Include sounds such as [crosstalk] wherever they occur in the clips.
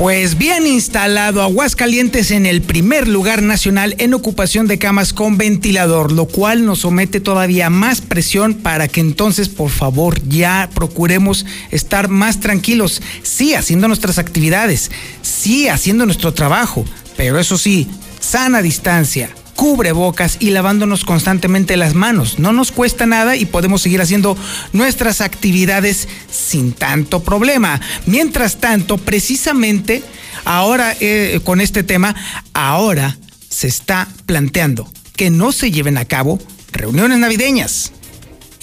Pues bien instalado Aguascalientes en el primer lugar nacional en ocupación de camas con ventilador, lo cual nos somete todavía más presión para que entonces por favor ya procuremos estar más tranquilos, sí haciendo nuestras actividades, sí haciendo nuestro trabajo, pero eso sí, sana distancia, cubrebocas y lavándonos constantemente las manos. No nos cuesta nada y podemos seguir haciendo nuestras actividades sin tanto problema. Mientras tanto, precisamente ahora eh, con este tema, ahora se está planteando que no se lleven a cabo reuniones navideñas.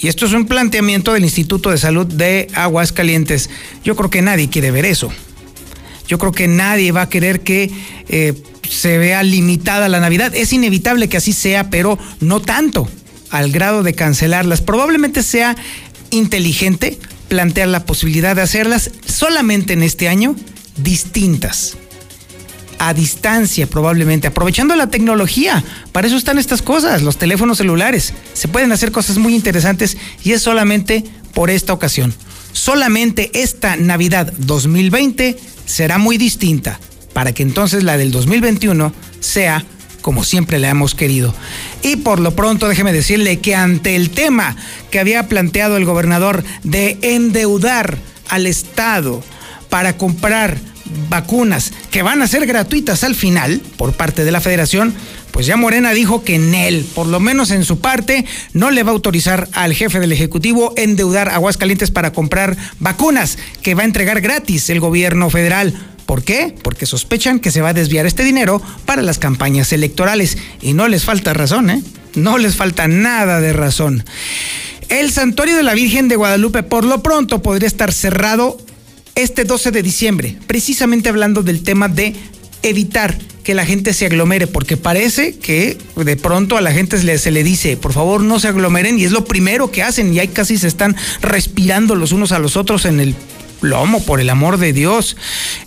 Y esto es un planteamiento del Instituto de Salud de Aguascalientes. Yo creo que nadie quiere ver eso. Yo creo que nadie va a querer que eh, se vea limitada la Navidad. Es inevitable que así sea, pero no tanto al grado de cancelarlas. Probablemente sea inteligente plantear la posibilidad de hacerlas solamente en este año distintas. A distancia probablemente, aprovechando la tecnología. Para eso están estas cosas, los teléfonos celulares. Se pueden hacer cosas muy interesantes y es solamente por esta ocasión. Solamente esta Navidad 2020 será muy distinta para que entonces la del 2021 sea como siempre la hemos querido. Y por lo pronto déjeme decirle que ante el tema que había planteado el gobernador de endeudar al Estado para comprar vacunas que van a ser gratuitas al final por parte de la federación, pues ya Morena dijo que en él, por lo menos en su parte, no le va a autorizar al jefe del Ejecutivo endeudar Aguascalientes para comprar vacunas que va a entregar gratis el gobierno federal. ¿Por qué? Porque sospechan que se va a desviar este dinero para las campañas electorales. Y no les falta razón, ¿eh? No les falta nada de razón. El santuario de la Virgen de Guadalupe por lo pronto podría estar cerrado este 12 de diciembre, precisamente hablando del tema de evitar que la gente se aglomere, porque parece que de pronto a la gente se le, dice, por favor no se aglomeren, y es lo primero que hacen, y ahí casi se están respirando los unos a los otros en el lomo, por el amor de Dios.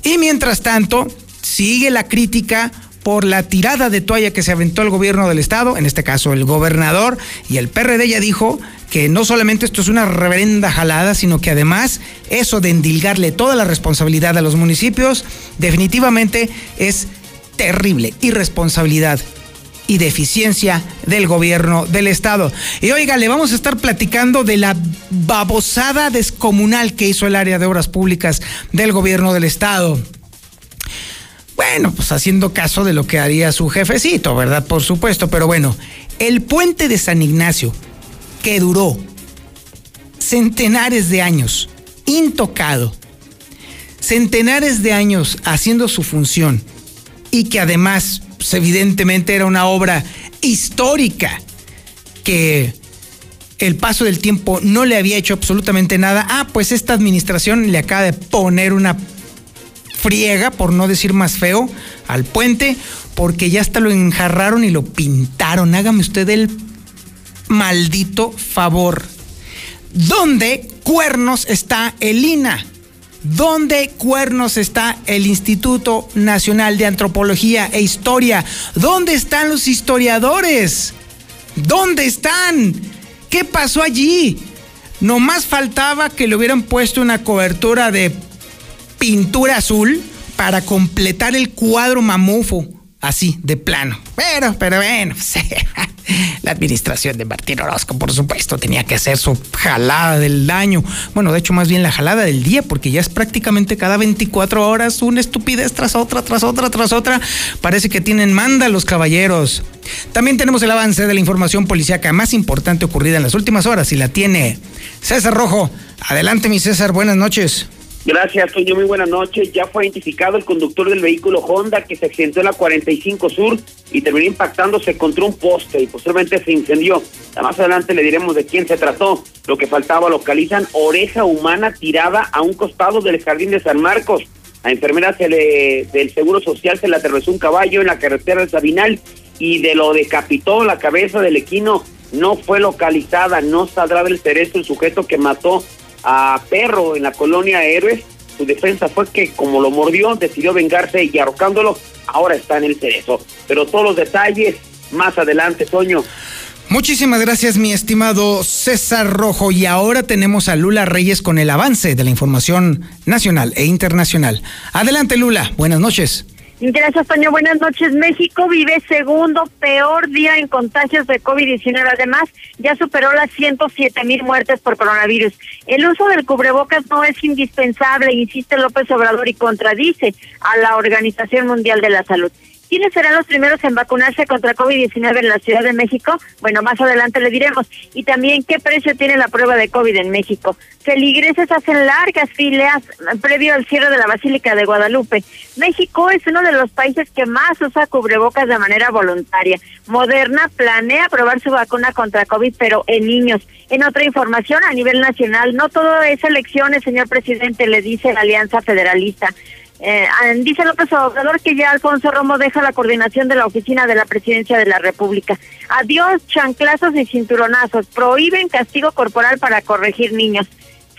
Y mientras tanto, sigue la crítica por la tirada de toalla que se aventó el gobierno del estado, en este caso el gobernador, y el PRD ya dijo que no solamente esto es una reverenda jalada, sino que además eso de endilgarle toda la responsabilidad a los municipios definitivamente es terrible irresponsabilidad y deficiencia del gobierno del estado. Y oiga, le vamos a estar platicando de la babosada descomunal que hizo el área de obras públicas del gobierno del estado. Bueno, pues haciendo caso de lo que haría su jefecito, ¿verdad? Por supuesto, pero bueno, el puente de San Ignacio, que duró centenares de años, intocado, centenares de años haciendo su función y que además pues, evidentemente era una obra histórica que el paso del tiempo no le había hecho absolutamente nada. Ah, pues esta administración le acaba de poner una friega, por no decir más feo, al puente, porque ya hasta lo enjarraron y lo pintaron. Hágame usted el maldito favor. ¿Dónde cuernos está Elina? ¿Dónde cuernos está el Instituto Nacional de Antropología e Historia? ¿Dónde están los historiadores? ¿Dónde están? ¿Qué pasó allí? Nomás faltaba que le hubieran puesto una cobertura de pintura azul para completar el cuadro mamufo, así, de plano. Pero, pero bueno, [laughs] la administración de Martín Orozco, por supuesto, tenía que hacer su jalada del daño. Bueno, de hecho, más bien la jalada del día, porque ya es prácticamente cada 24 horas una estupidez tras otra, tras otra, tras otra. Parece que tienen manda los caballeros. También tenemos el avance de la información policíaca más importante ocurrida en las últimas horas y la tiene César Rojo. Adelante, mi César, buenas noches. Gracias, Toño. Muy buenas noches. Ya fue identificado el conductor del vehículo Honda que se accidentó en la 45 Sur y terminó impactándose contra un poste y posteriormente se incendió. Más adelante le diremos de quién se trató. Lo que faltaba localizan oreja humana tirada a un costado del jardín de San Marcos. A enfermera se le, del Seguro Social se le atravesó un caballo en la carretera del Sabinal y de lo decapitó la cabeza del equino no fue localizada, no saldrá del cerezo el sujeto que mató a Perro en la colonia Héroes. Su defensa fue que como lo mordió, decidió vengarse y arrocándolo, ahora está en el cerezo. Pero todos los detalles más adelante, Toño. Muchísimas gracias, mi estimado César Rojo. Y ahora tenemos a Lula Reyes con el avance de la información nacional e internacional. Adelante, Lula. Buenas noches. Gracias, Toño. Buenas noches. México vive segundo peor día en contagios de COVID-19. Además, ya superó las 107 mil muertes por coronavirus. El uso del cubrebocas no es indispensable, insiste López Obrador y contradice a la Organización Mundial de la Salud. ¿Quiénes serán los primeros en vacunarse contra COVID-19 en la Ciudad de México? Bueno, más adelante le diremos. Y también qué precio tiene la prueba de COVID en México. Feligreses hacen largas filas previo al cierre de la Basílica de Guadalupe. México es uno de los países que más usa cubrebocas de manera voluntaria. Moderna planea probar su vacuna contra COVID, pero en niños. En otra información a nivel nacional, no todo es elecciones, señor presidente, le dice la Alianza Federalista. Eh, dice López Obrador que ya Alfonso Romo deja la coordinación de la oficina de la presidencia de la República. Adiós, chanclazos y cinturonazos. Prohíben castigo corporal para corregir niños.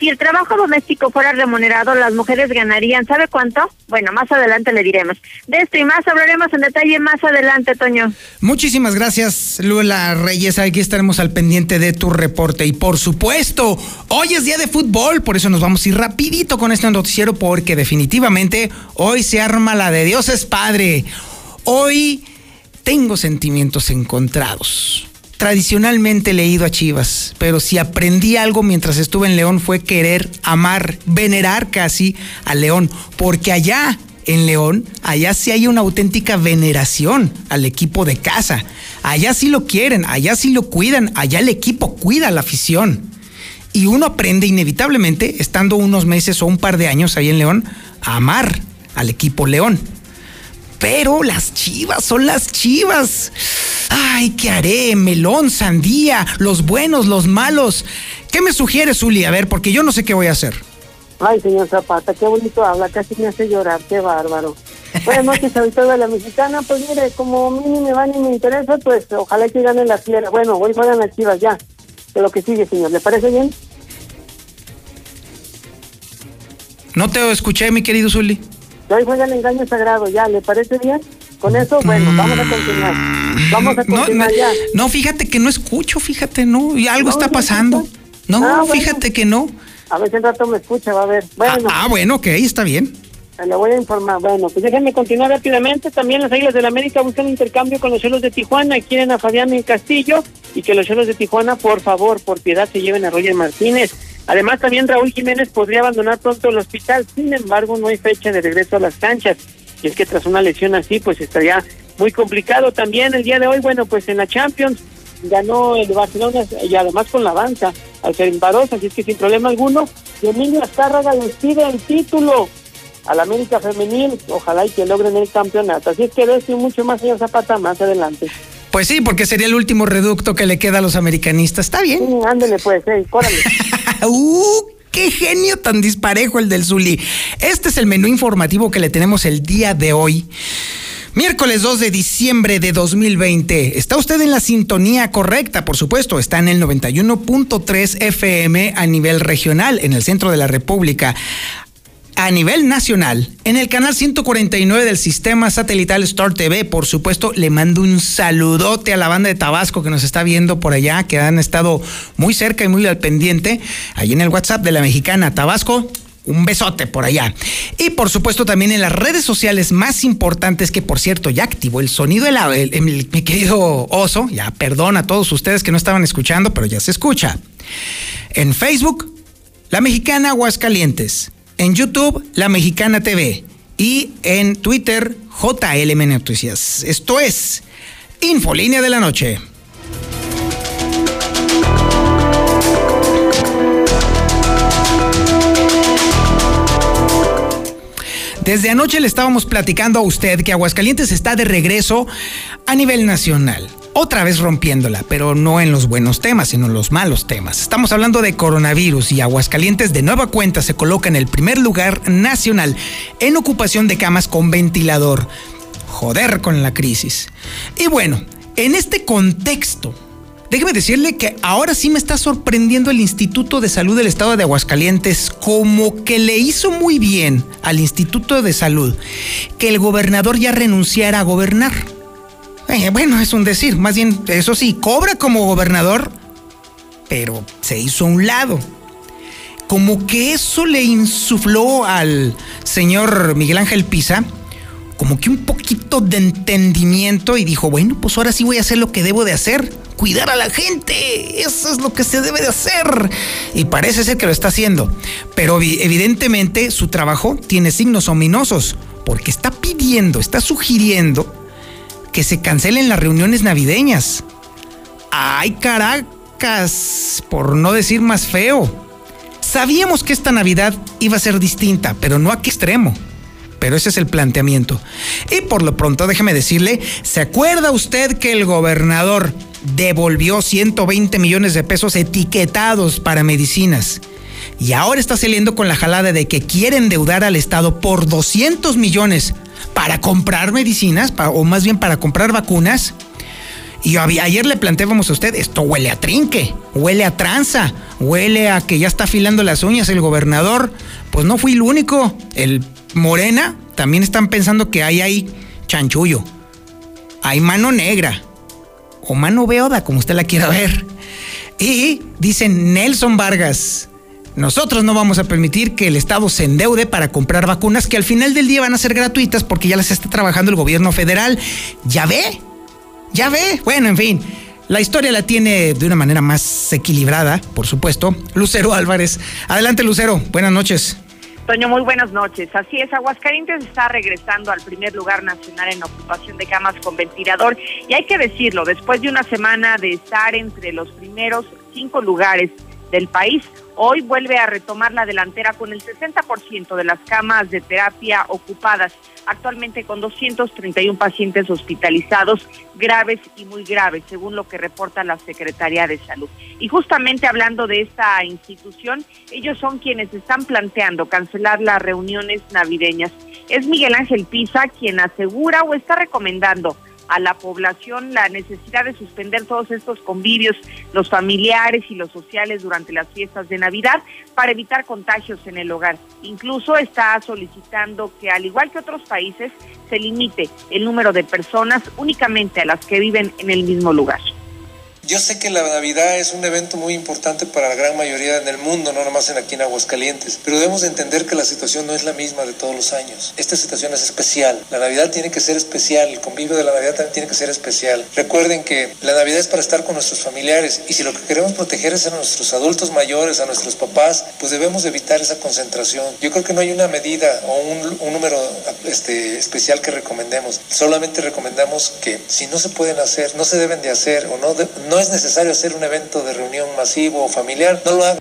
Si el trabajo doméstico fuera remunerado, las mujeres ganarían, ¿sabe cuánto? Bueno, más adelante le diremos. De esto y más hablaremos en detalle más adelante, Toño. Muchísimas gracias, Lula Reyes. Aquí estaremos al pendiente de tu reporte. Y por supuesto, hoy es día de fútbol, por eso nos vamos a ir rapidito con este noticiero, porque definitivamente hoy se arma la de Dios es Padre. Hoy tengo sentimientos encontrados tradicionalmente leído a Chivas, pero si aprendí algo mientras estuve en León fue querer, amar, venerar casi a León, porque allá en León, allá sí hay una auténtica veneración al equipo de casa. Allá sí lo quieren, allá sí lo cuidan, allá el equipo cuida a la afición. Y uno aprende inevitablemente, estando unos meses o un par de años ahí en León, a amar al equipo León. Pero las chivas son las chivas. Ay, ¿qué haré? Melón, sandía, los buenos, los malos. ¿Qué me sugiere, Zuli? A ver, porque yo no sé qué voy a hacer. Ay, señor Zapata, qué bonito habla, casi me hace llorar, qué bárbaro. [laughs] Buenas noches, ahorita de la mexicana, pues mire, como a mí ni me va ni me interesa, pues ojalá que gane la fiera. Bueno, hoy juegan las chivas ya. De lo que sigue, señor, ¿le parece bien? No te escuché, mi querido Zuli. Hoy juega el engaño sagrado, ya, ¿le parece bien? Con eso, bueno, vamos a continuar. Vamos a continuar no, ya. No, fíjate que no escucho, fíjate, no, y algo está pasando. No, Ah, bueno. fíjate que no. A ver si un rato me escucha, va a ver. Bueno, Ah, ah, bueno, ok, está bien. le voy a informar. Bueno, pues déjenme continuar rápidamente. También las Águilas del América buscan intercambio con los Cholos de Tijuana. Quieren a Fabián en Castillo y que los Cholos de Tijuana, por favor, por piedad, se lleven a Roger Martínez. Además, también Raúl Jiménez podría abandonar pronto el hospital. Sin embargo, no hay fecha de regreso a las canchas. Y es que tras una lesión así, pues estaría muy complicado. También el día de hoy, bueno, pues en la Champions ganó el Barcelona y además con la avanza al Ferencváros, así es que sin problema alguno. Emilio Azcárraga les pide el título al América Femenil. Ojalá y que logren el campeonato. Así es que de esto y mucho más, señor Zapata, más adelante. Pues sí, porque sería el último reducto que le queda a los americanistas. Está bien. Sí, ándele pues, hey, córale. [laughs] ¡Uh! ¡Qué genio tan disparejo el del Zuli! Este es el menú informativo que le tenemos el día de hoy. Miércoles 2 de diciembre de 2020. Está usted en la sintonía correcta, por supuesto. Está en el 91.3 FM a nivel regional, en el centro de la República. A nivel nacional, en el canal 149 del sistema satelital Star TV, por supuesto, le mando un saludote a la banda de Tabasco que nos está viendo por allá, que han estado muy cerca y muy al pendiente. Ahí en el WhatsApp de la mexicana Tabasco, un besote por allá. Y por supuesto también en las redes sociales más importantes que por cierto ya activó el sonido el- mi querido oso, ya perdón a todos ustedes que no estaban escuchando, pero ya se escucha. En Facebook, La Mexicana Aguascalientes. En YouTube, La Mexicana TV. Y en Twitter, JLM Noticias. Esto es Infolínea de la Noche. Desde anoche le estábamos platicando a usted que Aguascalientes está de regreso a nivel nacional. Otra vez rompiéndola, pero no en los buenos temas, sino en los malos temas. Estamos hablando de coronavirus y Aguascalientes de nueva cuenta se coloca en el primer lugar nacional en ocupación de camas con ventilador. Joder con la crisis. Y bueno, en este contexto Déjeme decirle que ahora sí me está sorprendiendo el Instituto de Salud del Estado de Aguascalientes, como que le hizo muy bien al Instituto de Salud que el gobernador ya renunciara a gobernar. Eh, bueno, es un decir, más bien, eso sí, cobra como gobernador, pero se hizo a un lado. Como que eso le insufló al señor Miguel Ángel Pisa como que un poquito de entendimiento y dijo, bueno, pues ahora sí voy a hacer lo que debo de hacer, cuidar a la gente, eso es lo que se debe de hacer. Y parece ser que lo está haciendo, pero evidentemente su trabajo tiene signos ominosos, porque está pidiendo, está sugiriendo que se cancelen las reuniones navideñas. Ay, Caracas, por no decir más feo. Sabíamos que esta Navidad iba a ser distinta, pero no a qué extremo pero ese es el planteamiento. Y por lo pronto, déjeme decirle, ¿se acuerda usted que el gobernador devolvió 120 millones de pesos etiquetados para medicinas? Y ahora está saliendo con la jalada de que quiere endeudar al Estado por 200 millones para comprar medicinas, o más bien para comprar vacunas. Y ayer le planteábamos a usted, esto huele a trinque, huele a tranza, huele a que ya está afilando las uñas el gobernador. Pues no fui el único. El Morena también están pensando que hay chanchullo. Hay mano negra. O mano beoda, como usted la quiera ver. Y dicen Nelson Vargas. Nosotros no vamos a permitir que el Estado se endeude para comprar vacunas que al final del día van a ser gratuitas porque ya las está trabajando el gobierno federal. ¿Ya ve? ¿Ya ve? Bueno, en fin. La historia la tiene de una manera más equilibrada, por supuesto. Lucero Álvarez. Adelante, Lucero. Buenas noches. Toño, muy buenas noches. Así es, Aguascalientes está regresando al primer lugar nacional en ocupación de camas con ventilador. Y hay que decirlo, después de una semana de estar entre los primeros cinco lugares del país, hoy vuelve a retomar la delantera con el 60% de las camas de terapia ocupadas, actualmente con 231 pacientes hospitalizados graves y muy graves, según lo que reporta la Secretaría de Salud. Y justamente hablando de esta institución, ellos son quienes están planteando cancelar las reuniones navideñas. Es Miguel Ángel Pisa quien asegura o está recomendando a la población la necesidad de suspender todos estos convivios, los familiares y los sociales durante las fiestas de Navidad para evitar contagios en el hogar. Incluso está solicitando que, al igual que otros países, se limite el número de personas únicamente a las que viven en el mismo lugar. Yo sé que la Navidad es un evento muy importante para la gran mayoría en el mundo, no nomás en aquí en Aguascalientes, pero debemos entender que la situación no es la misma de todos los años. Esta situación es especial. La Navidad tiene que ser especial, el convivio de la Navidad también tiene que ser especial. Recuerden que la Navidad es para estar con nuestros familiares y si lo que queremos proteger es a nuestros adultos mayores, a nuestros papás, pues debemos evitar esa concentración. Yo creo que no hay una medida o un, un número este, especial que recomendemos. Solamente recomendamos que si no se pueden hacer, no se deben de hacer o no, de, no es necesario hacer un evento de reunión masivo o familiar, no lo haga.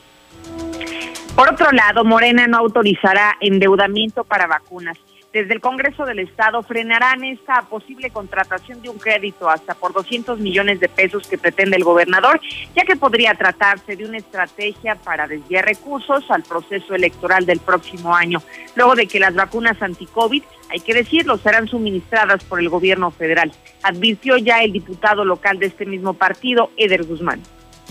Por otro lado, Morena no autorizará endeudamiento para vacunas. Desde el Congreso del Estado frenarán esta posible contratación de un crédito hasta por 200 millones de pesos que pretende el gobernador, ya que podría tratarse de una estrategia para desviar recursos al proceso electoral del próximo año, luego de que las vacunas anti-COVID hay que decirlo, serán suministradas por el gobierno federal, advirtió ya el diputado local de este mismo partido, Eder Guzmán.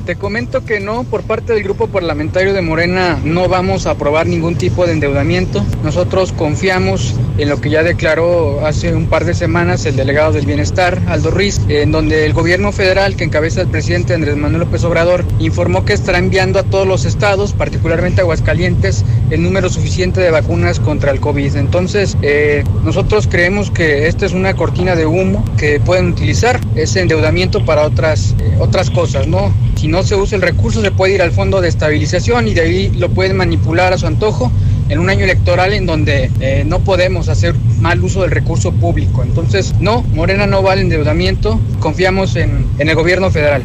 Te comento que no, por parte del grupo parlamentario de Morena no vamos a aprobar ningún tipo de endeudamiento. Nosotros confiamos en lo que ya declaró hace un par de semanas el delegado del Bienestar, Aldo Ruiz, en donde el gobierno federal que encabeza el presidente Andrés Manuel López Obrador informó que estará enviando a todos los estados, particularmente Aguascalientes, el número suficiente de vacunas contra el COVID. Entonces, eh, nosotros creemos que esta es una cortina de humo que pueden utilizar ese endeudamiento para otras, eh, otras cosas, ¿no? Si no se usa el recurso, se puede ir al fondo de estabilización y de ahí lo pueden manipular a su antojo en un año electoral en donde eh, no podemos hacer mal uso del recurso público. Entonces, no, Morena no va al endeudamiento, confiamos en, en el gobierno federal.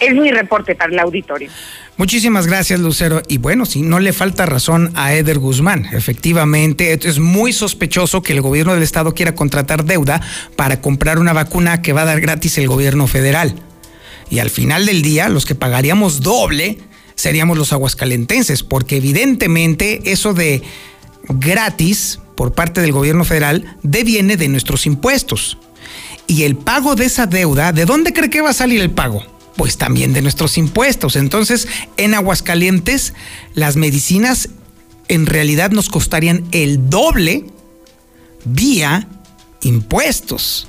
Es mi reporte para el auditorio. Muchísimas gracias, Lucero. Y bueno, si no le falta razón a Eder Guzmán. Efectivamente, es muy sospechoso que el gobierno del estado quiera contratar deuda para comprar una vacuna que va a dar gratis el gobierno federal. Y al final del día, los que pagaríamos doble seríamos los aguascalentenses, porque evidentemente eso de gratis por parte del gobierno federal deviene de nuestros impuestos. Y el pago de esa deuda, ¿de dónde cree que va a salir el pago? pues también de nuestros impuestos. Entonces, en Aguascalientes, las medicinas en realidad nos costarían el doble vía impuestos.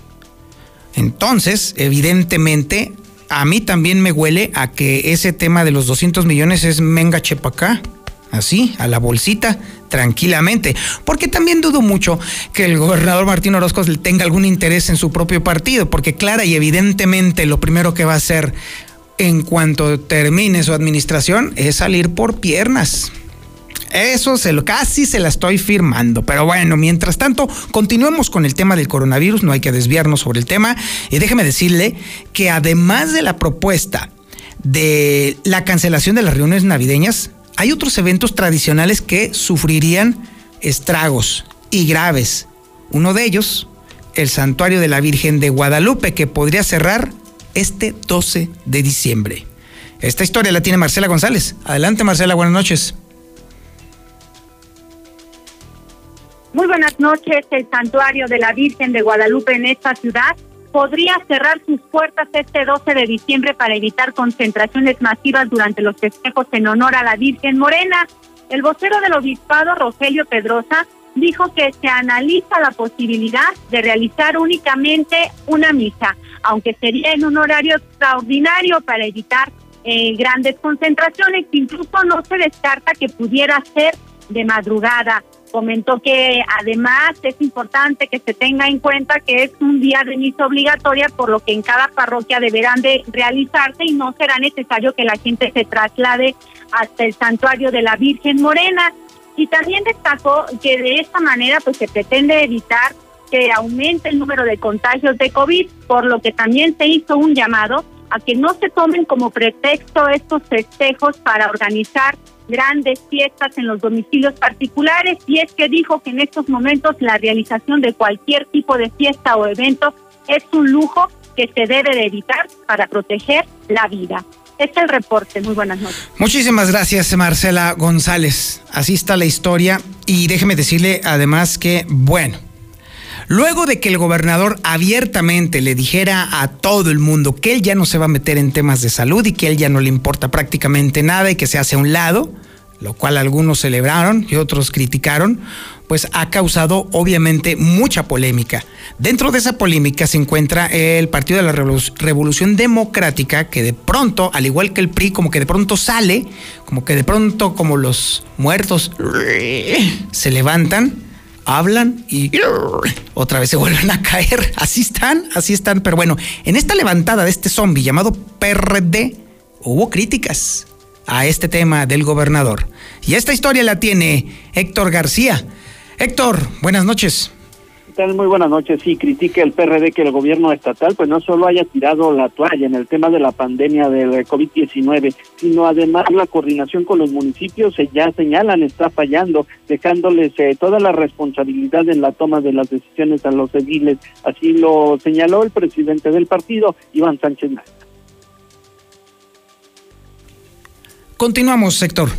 Entonces, evidentemente, a mí también me huele a que ese tema de los 200 millones es menga chepacá. Así, a la bolsita, tranquilamente. Porque también dudo mucho que el gobernador Martín Orozco tenga algún interés en su propio partido, porque clara y evidentemente lo primero que va a hacer en cuanto termine su administración es salir por piernas. Eso se lo, casi se la estoy firmando. Pero bueno, mientras tanto, continuemos con el tema del coronavirus. No hay que desviarnos sobre el tema. Y déjeme decirle que además de la propuesta de la cancelación de las reuniones navideñas, hay otros eventos tradicionales que sufrirían estragos y graves. Uno de ellos, el Santuario de la Virgen de Guadalupe, que podría cerrar este 12 de diciembre. Esta historia la tiene Marcela González. Adelante Marcela, buenas noches. Muy buenas noches. El santuario de la Virgen de Guadalupe en esta ciudad podría cerrar sus puertas este 12 de diciembre para evitar concentraciones masivas durante los festejos en honor a la Virgen Morena. El vocero del obispado, Rogelio Pedrosa, dijo que se analiza la posibilidad de realizar únicamente una misa, aunque sería en un horario extraordinario para evitar eh, grandes concentraciones. Incluso no se descarta que pudiera ser de madrugada. Comentó que además es importante que se tenga en cuenta que es un día de misa obligatoria, por lo que en cada parroquia deberán de realizarse y no será necesario que la gente se traslade hasta el santuario de la Virgen Morena. Y también destacó que de esta manera pues se pretende evitar que aumente el número de contagios de COVID, por lo que también se hizo un llamado a que no se tomen como pretexto estos festejos para organizar grandes fiestas en los domicilios particulares y es que dijo que en estos momentos la realización de cualquier tipo de fiesta o evento es un lujo que se debe de evitar para proteger la vida. Este es el reporte. Muy buenas noches. Muchísimas gracias, Marcela González. Así está la historia. Y déjeme decirle además que, bueno, Luego de que el gobernador abiertamente le dijera a todo el mundo que él ya no se va a meter en temas de salud y que él ya no le importa prácticamente nada y que se hace a un lado, lo cual algunos celebraron y otros criticaron, pues ha causado obviamente mucha polémica. Dentro de esa polémica se encuentra el Partido de la Revolución Democrática, que de pronto, al igual que el PRI, como que de pronto sale, como que de pronto como los muertos se levantan hablan y otra vez se vuelven a caer. Así están, así están. Pero bueno, en esta levantada de este zombie llamado PRD hubo críticas a este tema del gobernador. Y esta historia la tiene Héctor García. Héctor, buenas noches. Muy buenas noches. Sí, critica el PRD que el gobierno estatal pues no solo haya tirado la toalla en el tema de la pandemia del COVID-19, sino además la coordinación con los municipios se ya señalan está fallando, dejándoles eh, toda la responsabilidad en la toma de las decisiones a los ediles. Así lo señaló el presidente del partido, Iván Sánchez Continuamos, sector.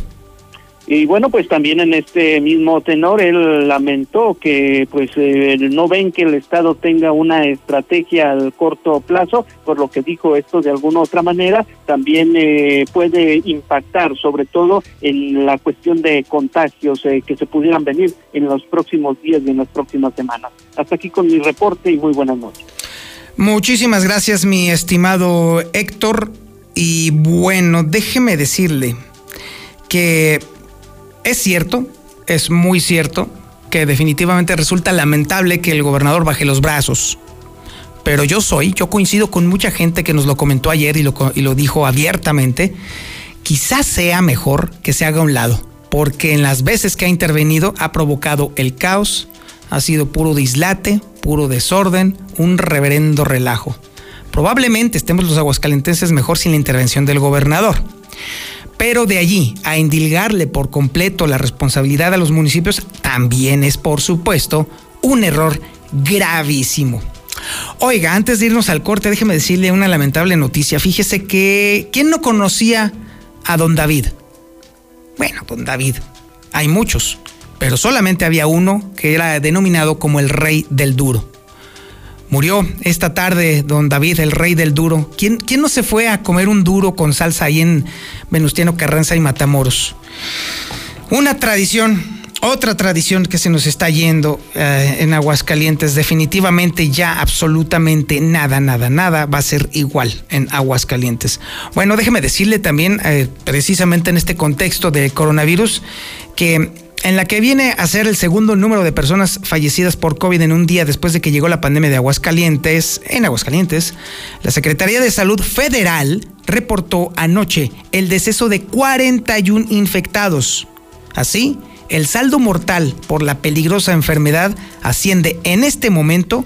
Y bueno, pues también en este mismo tenor él lamentó que pues eh, no ven que el Estado tenga una estrategia al corto plazo, por lo que dijo esto de alguna otra manera, también eh, puede impactar sobre todo en la cuestión de contagios eh, que se pudieran venir en los próximos días y en las próximas semanas. Hasta aquí con mi reporte y muy buenas noches. Muchísimas gracias mi estimado Héctor y bueno, déjeme decirle que es cierto, es muy cierto, que definitivamente resulta lamentable que el gobernador baje los brazos. Pero yo soy, yo coincido con mucha gente que nos lo comentó ayer y lo, y lo dijo abiertamente, quizás sea mejor que se haga a un lado, porque en las veces que ha intervenido ha provocado el caos, ha sido puro dislate, puro desorden, un reverendo relajo. Probablemente estemos los aguascalentenses mejor sin la intervención del gobernador. Pero de allí a indilgarle por completo la responsabilidad a los municipios también es, por supuesto, un error gravísimo. Oiga, antes de irnos al corte, déjeme decirle una lamentable noticia. Fíjese que, ¿quién no conocía a don David? Bueno, don David, hay muchos, pero solamente había uno que era denominado como el rey del duro. Murió esta tarde don David, el rey del duro. ¿Quién, ¿Quién, no se fue a comer un duro con salsa ahí en Venustiano Carranza y Matamoros? Una tradición, otra tradición que se nos está yendo eh, en Aguascalientes. Definitivamente ya absolutamente nada, nada, nada va a ser igual en Aguascalientes. Bueno, déjeme decirle también, eh, precisamente en este contexto de coronavirus, que en la que viene a ser el segundo número de personas fallecidas por COVID en un día después de que llegó la pandemia de Aguascalientes, en Aguascalientes, la Secretaría de Salud Federal reportó anoche el deceso de 41 infectados. Así, el saldo mortal por la peligrosa enfermedad asciende en este momento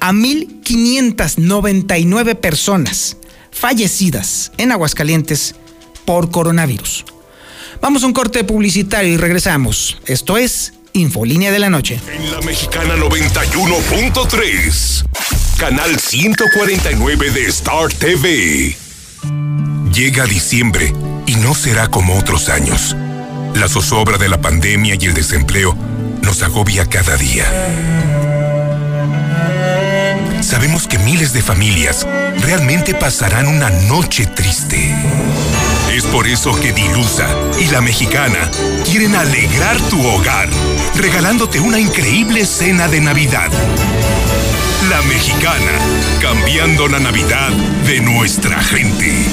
a 1.599 personas fallecidas en Aguascalientes por coronavirus. Vamos a un corte publicitario y regresamos. Esto es Infolínea de la Noche. En la Mexicana 91.3, canal 149 de Star TV. Llega diciembre y no será como otros años. La zozobra de la pandemia y el desempleo nos agobia cada día. Sabemos que miles de familias realmente pasarán una noche triste. Es por eso que Dilusa y la mexicana quieren alegrar tu hogar, regalándote una increíble cena de Navidad. La mexicana, cambiando la Navidad de nuestra gente.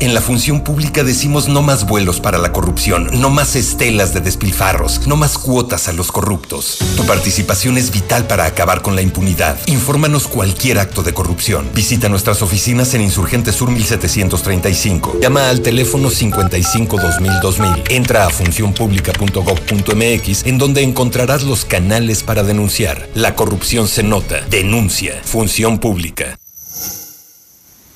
En la función pública decimos no más vuelos para la corrupción, no más estelas de despilfarros, no más cuotas a los corruptos. Tu participación es vital para acabar con la impunidad. Infórmanos cualquier acto de corrupción. Visita nuestras oficinas en Insurgente Sur 1735. Llama al teléfono 55 2000 Entra a funcionpública.gov.mx en donde encontrarás los canales para denunciar. La corrupción se nota. Denuncia. Función Pública.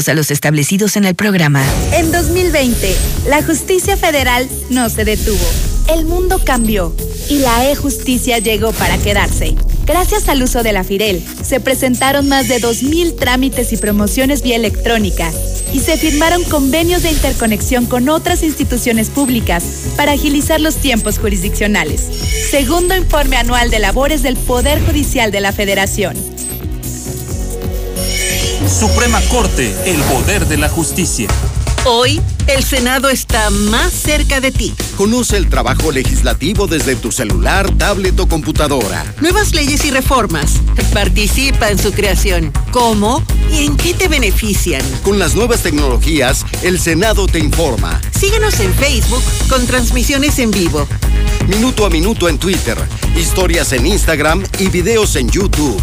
a los establecidos en el programa. En 2020, la justicia federal no se detuvo. El mundo cambió y la e-justicia llegó para quedarse. Gracias al uso de la FIREL, se presentaron más de 2.000 trámites y promociones vía electrónica y se firmaron convenios de interconexión con otras instituciones públicas para agilizar los tiempos jurisdiccionales. Segundo informe anual de labores del Poder Judicial de la Federación. Suprema Corte, el poder de la justicia. Hoy, el Senado está más cerca de ti. Conoce el trabajo legislativo desde tu celular, tablet o computadora. Nuevas leyes y reformas. Participa en su creación. ¿Cómo y en qué te benefician? Con las nuevas tecnologías, el Senado te informa. Síguenos en Facebook con transmisiones en vivo. Minuto a minuto en Twitter, historias en Instagram y videos en YouTube.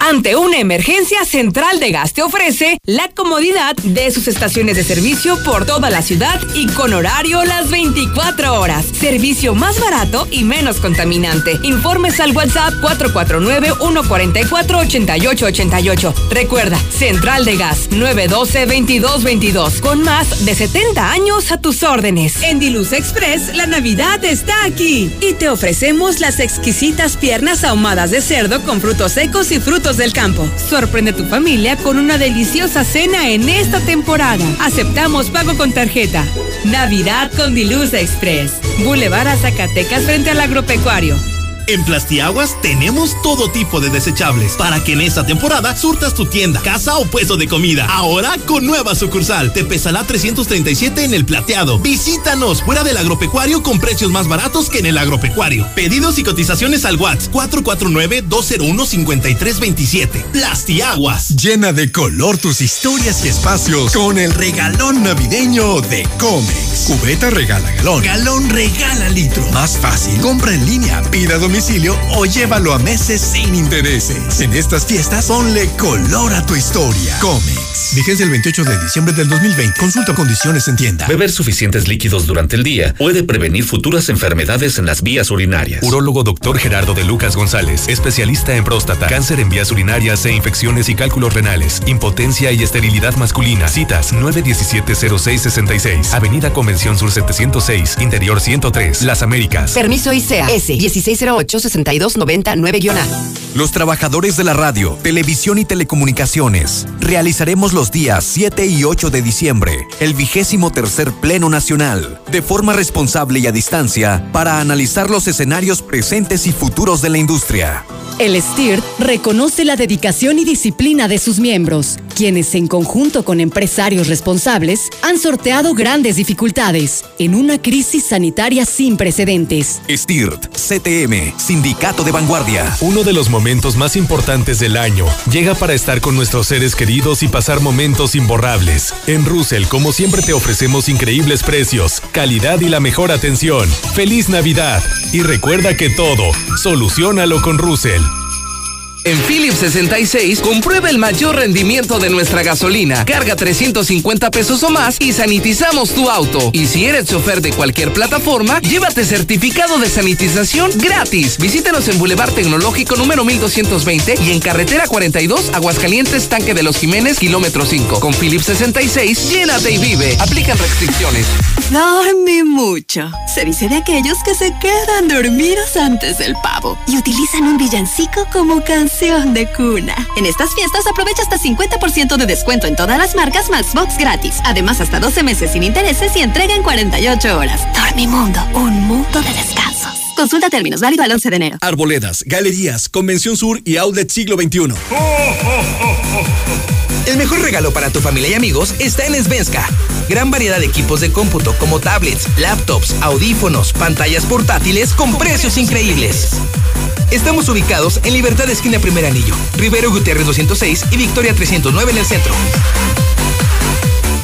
Ante una emergencia, Central de Gas te ofrece la comodidad de sus estaciones de servicio por toda la ciudad y con horario las 24 horas. Servicio más barato y menos contaminante. Informes al WhatsApp 449-144-8888. Recuerda, Central de Gas 912-2222 con más de 70 años a tus órdenes. En Diluz Express, la Navidad está aquí y te ofrecemos las exquisitas piernas ahumadas de cerdo con frutos secos y frutos del campo. Sorprende a tu familia con una deliciosa cena en esta temporada. Aceptamos pago con tarjeta. Navidad con Dilusa Express. Boulevard a Zacatecas frente al agropecuario. En Plastiaguas tenemos todo tipo de desechables para que en esta temporada surtas tu tienda, casa o puesto de comida. Ahora con nueva sucursal. Te pesará 337 en el plateado. Visítanos fuera del agropecuario con precios más baratos que en el agropecuario. Pedidos y cotizaciones al WhatsApp 449-201-5327. Plastiaguas. Llena de color tus historias y espacios con el regalón navideño de Comex. Cubeta regala galón. Galón regala litro. Más fácil. Compra en línea. Pida domicilio o llévalo a meses sin intereses. En estas fiestas, ponle color a tu historia. Comex. Vigencia el 28 de diciembre del 2020. Consulta condiciones en tienda. Beber suficientes líquidos durante el día puede prevenir futuras enfermedades en las vías urinarias. Urólogo Dr. Gerardo de Lucas González, especialista en próstata, cáncer en vías urinarias e infecciones y cálculos renales, impotencia y esterilidad masculina. Citas 917-0666, Avenida Convención Sur 706, Interior 103, Las Américas. Permiso ICEA S 1608-6299-A. Los trabajadores de la radio, televisión y telecomunicaciones realizaremos los días 7 y 8 de diciembre el vigésimo tercer Pleno Nacional, de forma responsable y a distancia, para analizar los escenarios presentes y futuros de la industria. El STIRT reconoce la dedicación y disciplina de sus miembros, quienes en conjunto con empresarios responsables han sorteado grandes dificultades en una crisis sanitaria sin precedentes. STIRT, CTM, Sindicato de Vanguardia. Uno de los momentos más importantes del año llega para estar con nuestros seres queridos y pasar momentos imborrables. En Russell, como siempre, te ofrecemos increíbles precios, calidad y la mejor atención. ¡Feliz Navidad! Y recuerda que todo, solucionalo con Russell. En Philips 66, comprueba el mayor rendimiento de nuestra gasolina. Carga 350 pesos o más y sanitizamos tu auto. Y si eres chofer de cualquier plataforma, llévate certificado de sanitización gratis. Visítanos en Boulevard Tecnológico número 1220 y en Carretera 42, Aguascalientes, Tanque de los Jiménez, kilómetro 5. Con Philips 66, llénate y vive. Aplican restricciones. Dormí mucho. Se dice de aquellos que se quedan dormidos antes del pavo y utilizan un villancico como canción de cuna. En estas fiestas aprovecha hasta 50% de descuento en todas las marcas Maxbox gratis. Además, hasta 12 meses sin intereses y entrega en 48 horas. Dormimundo, un mundo de descansos. Consulta términos, válido al 11 de enero. Arboledas, galerías, Convención Sur y Outlet Siglo XXI. El mejor regalo para tu familia y amigos está en Svenska. Gran variedad de equipos de cómputo como tablets, laptops, audífonos, pantallas portátiles con precios increíbles. Estamos ubicados en Libertad Esquina Primer Anillo, Rivero Gutiérrez 206 y Victoria 309 en el centro.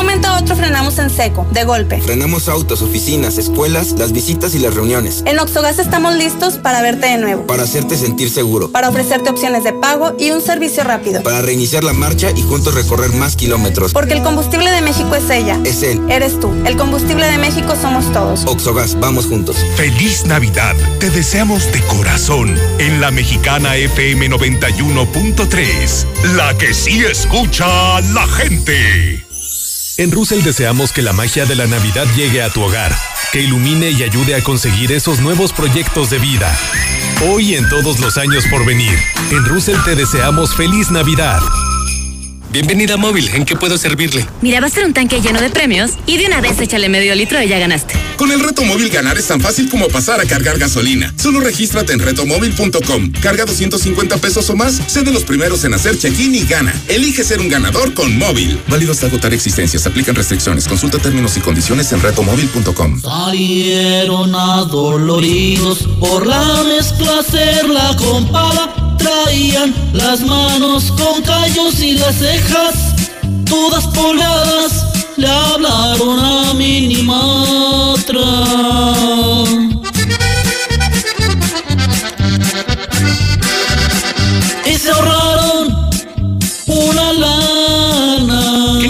De un momento a otro frenamos en seco, de golpe. Frenamos autos, oficinas, escuelas, las visitas y las reuniones. En Oxogas estamos listos para verte de nuevo. Para hacerte sentir seguro. Para ofrecerte opciones de pago y un servicio rápido. Para reiniciar la marcha y juntos recorrer más kilómetros. Porque el combustible de México es ella. Es él. Eres tú. El combustible de México somos todos. Oxogas, vamos juntos. Feliz Navidad. Te deseamos de corazón en la mexicana FM 91.3. La que sí escucha a la gente. En Russell deseamos que la magia de la Navidad llegue a tu hogar, que ilumine y ayude a conseguir esos nuevos proyectos de vida. Hoy y en todos los años por venir, en Russell te deseamos feliz Navidad. Bienvenida móvil, ¿en qué puedo servirle? Mira, va a ser un tanque lleno de premios y de una vez échale medio litro y ya ganaste. Con el reto móvil ganar es tan fácil como pasar a cargar gasolina. Solo regístrate en retomóvil.com. Carga 250 pesos o más, sé de los primeros en hacer check-in y gana. Elige ser un ganador con móvil. Válido hasta agotar existencias. Aplican restricciones. Consulta términos y condiciones en retomóvil.com. Salieron adoloridos por la mezcla hacerla con pala. Traían las manos con callos y las cejas todas poladas. Le hablaron a Minimatra. Y se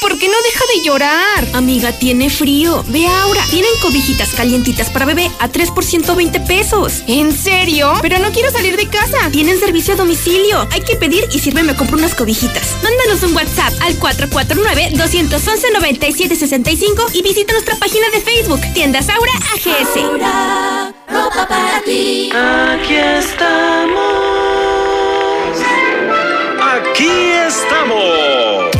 ¿Por qué no deja de llorar? Amiga, tiene frío. Ve a Aura. Tienen cobijitas calientitas para bebé a 3 por 120 pesos. ¿En serio? Pero no quiero salir de casa. Tienen servicio a domicilio. Hay que pedir y sirve me compro unas cobijitas. Mándanos un WhatsApp al 449-211-9765 y visita nuestra página de Facebook, Tiendas Aura AGS. Aura, ropa para ti. Aquí estamos. Aquí estamos.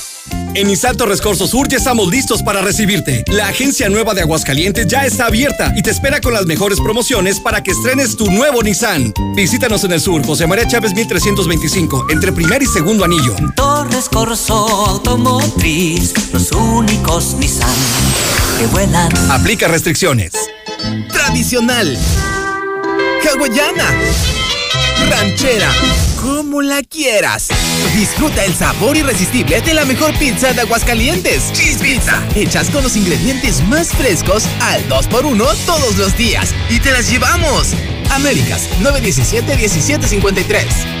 En Nissan Torres Sur ya estamos listos para recibirte. La agencia nueva de Aguascalientes ya está abierta y te espera con las mejores promociones para que estrenes tu nuevo Nissan. Visítanos en el sur, José María Chávez 1325, entre primer y segundo anillo. Torres Corso Automotriz, los únicos Nissan que vuelan. Aplica restricciones. Tradicional. Hawaiana. Ranchera como la quieras. Disfruta el sabor irresistible de la mejor pizza de Aguascalientes. Cheese Pizza. Hechas con los ingredientes más frescos al 2x1 todos los días. Y te las llevamos. Américas 917-1753.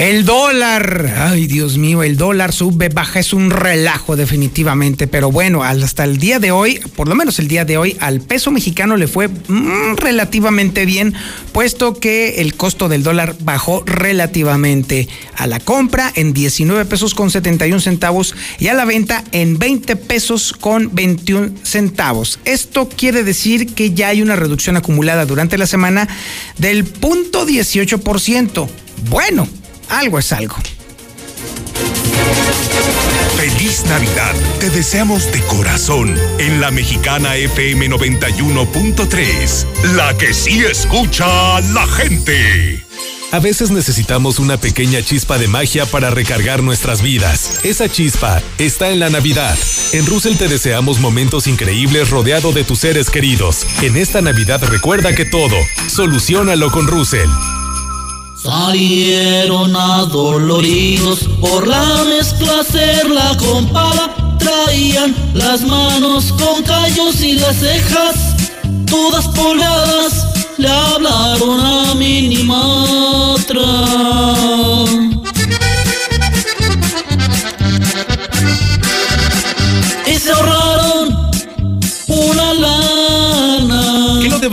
El dólar, ay Dios mío, el dólar sube, baja, es un relajo definitivamente, pero bueno, hasta el día de hoy, por lo menos el día de hoy, al peso mexicano le fue mm, relativamente bien, puesto que el costo del dólar bajó relativamente a la compra en 19 pesos con 71 centavos y a la venta en 20 pesos con 21 centavos. Esto quiere decir que ya hay una reducción acumulada durante la semana del punto 18%. Bueno, algo es algo. Feliz Navidad. Te deseamos de corazón en la mexicana FM 91.3, la que sí escucha a la gente. A veces necesitamos una pequeña chispa de magia para recargar nuestras vidas. Esa chispa está en la Navidad. En Russell te deseamos momentos increíbles rodeado de tus seres queridos. En esta Navidad recuerda que todo, solucionalo con Russell. Salieron adoloridos por la mezcla hacerla con pala. Traían las manos con callos y las cejas todas polvadas. Le hablaron a Minimatra.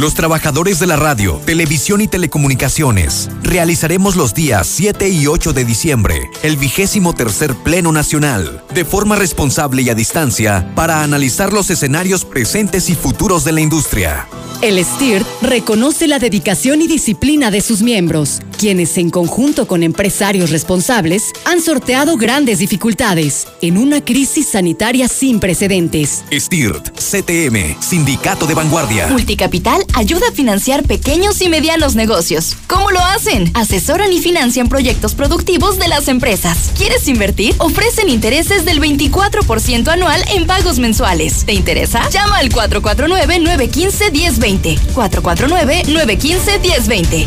Los trabajadores de la radio, televisión y telecomunicaciones realizaremos los días 7 y 8 de diciembre el vigésimo tercer Pleno Nacional de forma responsable y a distancia para analizar los escenarios presentes y futuros de la industria. El STIRT reconoce la dedicación y disciplina de sus miembros, quienes en conjunto con empresarios responsables han sorteado grandes dificultades en una crisis sanitaria sin precedentes. STIRT, CTM, Sindicato de Vanguardia. Multicapital ayuda a financiar pequeños y medianos negocios. ¿Cómo lo hacen? Asesoran y financian proyectos productivos de las empresas. ¿Quieres invertir? Ofrecen intereses del 24% anual en pagos mensuales. ¿Te interesa? Llama al 449-915-1020. 449-915-1020.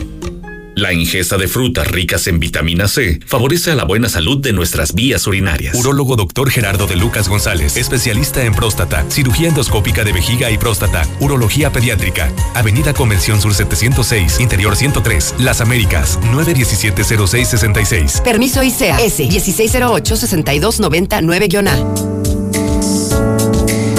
La ingesta de frutas ricas en vitamina C favorece a la buena salud de nuestras vías urinarias. Urólogo Dr. Gerardo de Lucas González, especialista en próstata, cirugía endoscópica de vejiga y próstata, urología pediátrica. Avenida Convención Sur 706, Interior 103, Las Américas, 917-0666. Permiso ICEA S 1608-6299-A.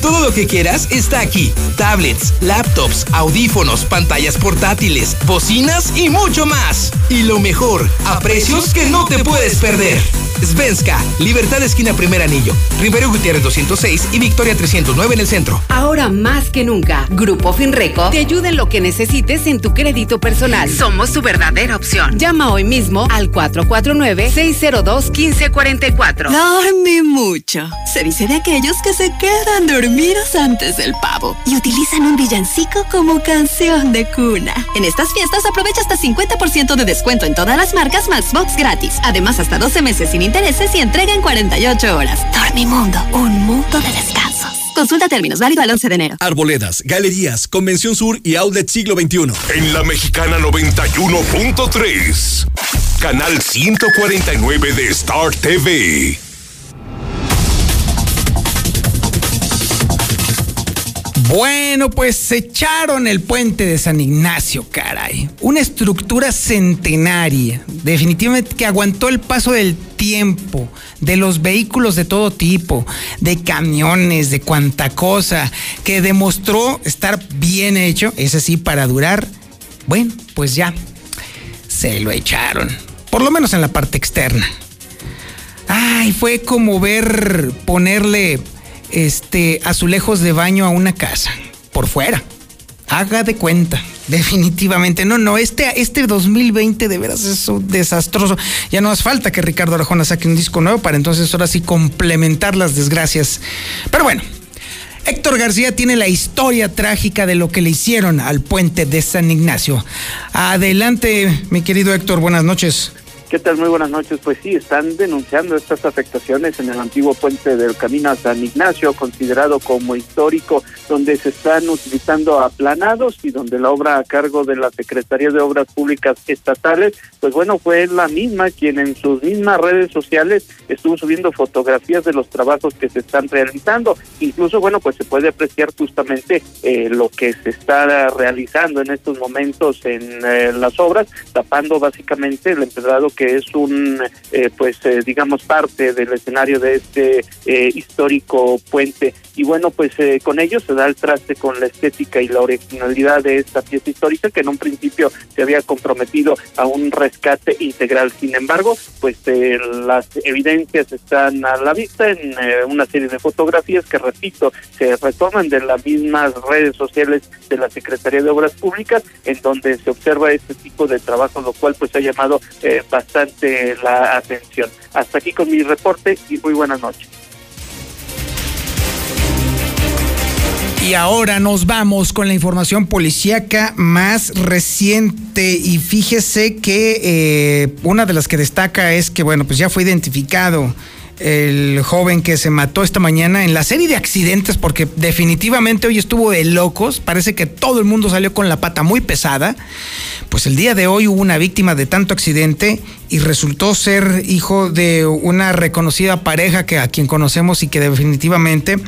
Todo lo que quieras está aquí. Tablets, laptops, audífonos, pantallas portátiles, bocinas y mucho más. Y lo mejor, a precios que no te puedes perder. Svenska, Libertad Esquina Primer Anillo, Rivero Gutiérrez 206 y Victoria 309 en el centro. Ahora más que nunca, Grupo Finreco te ayuda en lo que necesites en tu crédito personal. Somos tu verdadera opción. Llama hoy mismo al 449-602-1544. Dormí mucho. Se dice de aquellos que se quedan dormidos antes del pavo y utilizan un villancico como canción de cuna. En estas fiestas aprovecha hasta 50% de descuento en todas las marcas Maxbox gratis. Además, hasta 12 meses sin intereses y entrega en 48 horas. Dormimundo, un mundo de descansos. Consulta términos, válido al 11 de enero. Arboledas, galerías, Convención Sur y Outlet Siglo XXI. En la Mexicana 91.3. Canal 149 de Star TV. Bueno, pues se echaron el puente de San Ignacio, caray. Una estructura centenaria, definitivamente que aguantó el paso del tiempo, de los vehículos de todo tipo, de camiones, de cuanta cosa, que demostró estar bien hecho, ese sí, para durar. Bueno, pues ya, se lo echaron, por lo menos en la parte externa. Ay, fue como ver ponerle este, azulejos de baño a una casa, por fuera. Haga de cuenta, [laughs] definitivamente. No, no, este, este 2020 de veras es un desastroso. Ya no hace falta que Ricardo Arjona saque un disco nuevo para entonces ahora sí complementar las desgracias. Pero bueno, Héctor García tiene la historia trágica de lo que le hicieron al puente de San Ignacio. Adelante, mi querido Héctor, buenas noches. ¿Qué tal? Muy buenas noches. Pues sí, están denunciando estas afectaciones en el antiguo puente del Camino a San Ignacio, considerado como histórico, donde se están utilizando aplanados y donde la obra a cargo de la Secretaría de Obras Públicas Estatales, pues bueno, fue la misma quien en sus mismas redes sociales estuvo subiendo fotografías de los trabajos que se están realizando. Incluso, bueno, pues se puede apreciar justamente eh, lo que se está realizando en estos momentos en eh, las obras, tapando básicamente el empedrado que es un, eh, pues, eh, digamos, parte del escenario de este eh, histórico puente. Y bueno, pues con ello se da el traste con la estética y la originalidad de esta pieza histórica que en un principio se había comprometido a un rescate integral. Sin embargo, pues las evidencias están a la vista en una serie de fotografías que, repito, se retoman de las mismas redes sociales de la Secretaría de Obras Públicas, en donde se observa este tipo de trabajo, lo cual pues ha llamado bastante la atención. Hasta aquí con mi reporte y muy buenas noches. Y ahora nos vamos con la información policíaca más reciente y fíjese que eh, una de las que destaca es que, bueno, pues ya fue identificado el joven que se mató esta mañana en la serie de accidentes, porque definitivamente hoy estuvo de locos, parece que todo el mundo salió con la pata muy pesada, pues el día de hoy hubo una víctima de tanto accidente y resultó ser hijo de una reconocida pareja que a quien conocemos y que definitivamente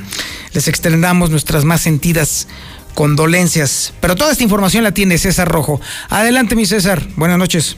les extendamos nuestras más sentidas condolencias. Pero toda esta información la tiene César Rojo. Adelante, mi César. Buenas noches.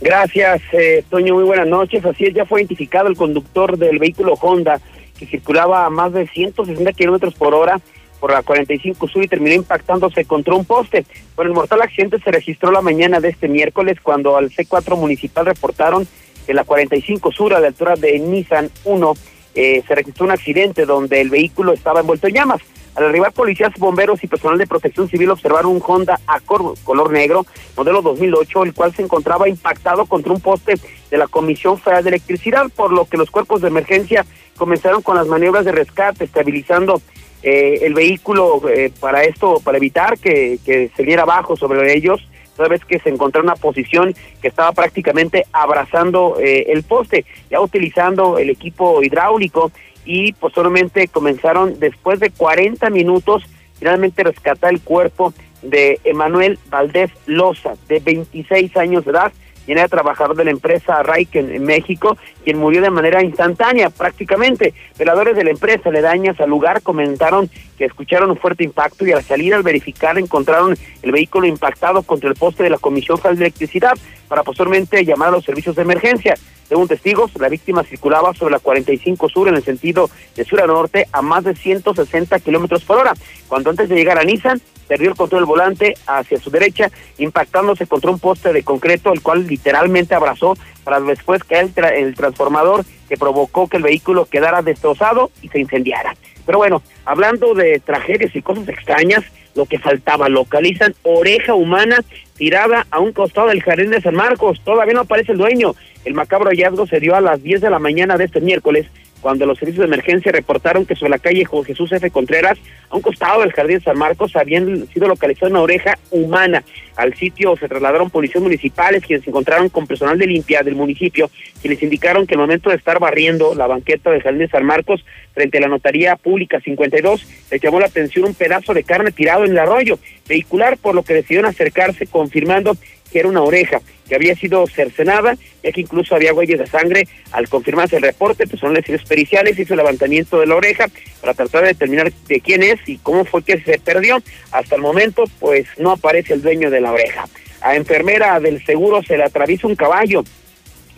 Gracias, eh, Toño. Muy buenas noches. Así es, ya fue identificado el conductor del vehículo Honda que circulaba a más de 160 kilómetros por hora por la 45 Sur y terminó impactándose contra un poste. Bueno, el mortal accidente se registró la mañana de este miércoles cuando al C4 municipal reportaron que la 45 Sur a la altura de Nissan 1 eh, se registró un accidente donde el vehículo estaba envuelto en llamas. Al arribar policías, bomberos y personal de protección civil observaron un Honda Accord color negro, modelo 2008, el cual se encontraba impactado contra un poste de la Comisión Federal de Electricidad, por lo que los cuerpos de emergencia comenzaron con las maniobras de rescate, estabilizando eh, el vehículo eh, para esto, para evitar que, que se viera abajo sobre ellos toda vez que se encontró una posición que estaba prácticamente abrazando eh, el poste, ya utilizando el equipo hidráulico y posteriormente comenzaron después de 40 minutos finalmente rescatar el cuerpo de Emanuel Valdés Loza, de 26 años de edad, quien era trabajador de la empresa Raiken en México, quien murió de manera instantánea prácticamente. Veladores de la empresa aledañas al lugar comentaron que escucharon un fuerte impacto y al salir al verificar encontraron el vehículo impactado contra el poste de la Comisión Federal de Electricidad para posteriormente llamar a los servicios de emergencia. Según testigos, la víctima circulaba sobre la 45 Sur en el sentido de sur a norte a más de 160 kilómetros por hora, cuando antes de llegar a Nissan perdió el control del volante hacia su derecha, impactándose contra un poste de concreto, el cual literalmente abrazó para después caer el, el transformador que provocó que el vehículo quedara destrozado y se incendiara. Pero bueno, hablando de tragedias y cosas extrañas, lo que faltaba, localizan oreja humana tirada a un costado del jardín de San Marcos. Todavía no aparece el dueño. El macabro hallazgo se dio a las 10 de la mañana de este miércoles cuando los servicios de emergencia reportaron que sobre la calle Jesús F. Contreras, a un costado del Jardín San Marcos, habían sido localizada una oreja humana. Al sitio se trasladaron policías municipales, quienes se encontraron con personal de limpia del municipio, quienes indicaron que al momento de estar barriendo la banqueta del Jardín San Marcos frente a la Notaría Pública 52, les llamó la atención un pedazo de carne tirado en el arroyo vehicular, por lo que decidieron acercarse confirmando que era una oreja que había sido cercenada, ya que incluso había huellas de sangre. Al confirmarse el reporte, personas de periciales hizo el levantamiento de la oreja para tratar de determinar de quién es y cómo fue que se perdió. Hasta el momento, pues no aparece el dueño de la oreja. A enfermera del seguro se le atraviesa un caballo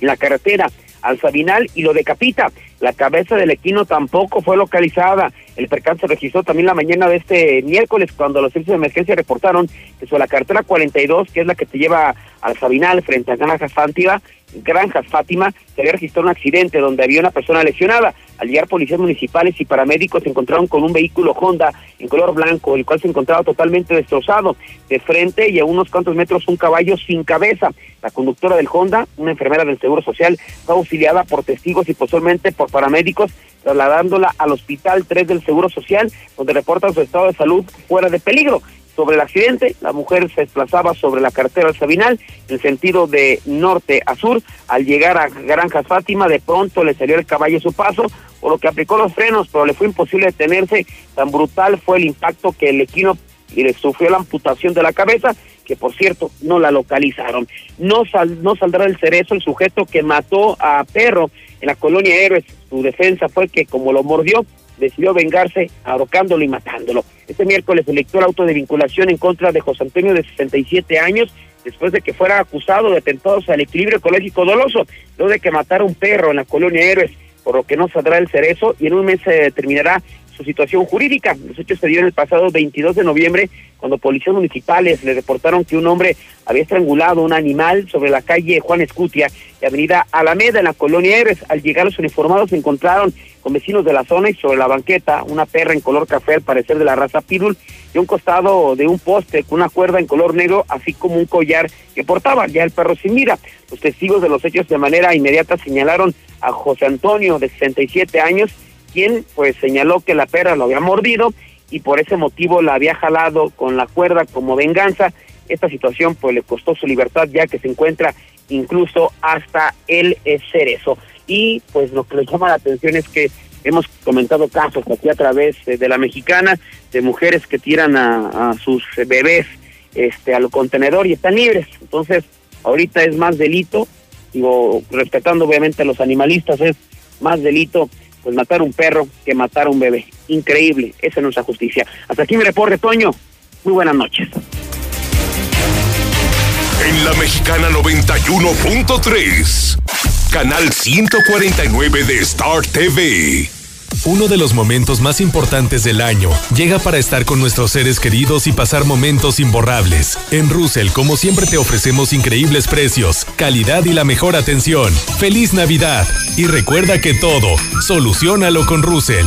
en la carretera al Sabinal y lo decapita. La cabeza del equino tampoco fue localizada. El percance registró también la mañana de este miércoles cuando los servicios de emergencia reportaron que sobre la carretera 42, que es la que te lleva al Sabinal frente a Granjas Fátima, Granjas Fátima, se había registrado un accidente donde había una persona lesionada. Al llegar policías municipales y paramédicos se encontraron con un vehículo Honda en color blanco, el cual se encontraba totalmente destrozado. De frente y a unos cuantos metros un caballo sin cabeza. La conductora del Honda, una enfermera del Seguro Social, fue auxiliada por testigos y posteriormente por paramédicos, trasladándola al Hospital 3 del Seguro Social, donde reportan su estado de salud fuera de peligro. Sobre el accidente, la mujer se desplazaba sobre la carretera del Sabinal en sentido de norte a sur. Al llegar a Granjas Fátima, de pronto le salió el caballo a su paso, por lo que aplicó los frenos, pero le fue imposible detenerse. Tan brutal fue el impacto que el equino y le sufrió la amputación de la cabeza, que por cierto no la localizaron. No, sal, no saldrá del cerezo el sujeto que mató a Perro en la colonia Héroes. Su defensa fue que como lo mordió, decidió vengarse ahorcándolo y matándolo. Este miércoles se dictó el auto de vinculación en contra de José Antonio de 67 años después de que fuera acusado de atentados al equilibrio ecológico doloso, luego de que matara un perro en la colonia Héroes, por lo que no saldrá el cerezo y en un mes se determinará su situación jurídica. Los hechos se dieron el pasado 22 de noviembre cuando policías municipales le reportaron que un hombre había estrangulado un animal sobre la calle Juan Escutia y avenida Alameda en la colonia Héroes. Al llegar los uniformados se encontraron con vecinos de la zona y sobre la banqueta una perra en color café al parecer de la raza Pitbull y un costado de un poste con una cuerda en color negro así como un collar que portaba ya el perro sin mira. Los testigos de los hechos de manera inmediata señalaron a José Antonio de 67 años quien pues señaló que la perra lo había mordido y por ese motivo la había jalado con la cuerda como venganza. Esta situación pues le costó su libertad ya que se encuentra incluso hasta el cerezo. Y pues lo que le llama la atención es que hemos comentado casos aquí a través de la mexicana de mujeres que tiran a, sus bebés este al contenedor y están libres. Entonces, ahorita es más delito, digo, respetando obviamente a los animalistas, es más delito pues matar un perro que matar a un bebé. Increíble, esa es nuestra justicia. Hasta aquí mi reporte, Toño. Muy buenas noches. En la Mexicana 91.3, canal 149 de Star TV. Uno de los momentos más importantes del año llega para estar con nuestros seres queridos y pasar momentos imborrables. En Russell, como siempre, te ofrecemos increíbles precios, calidad y la mejor atención. ¡Feliz Navidad! Y recuerda que todo, solucionalo con Russell.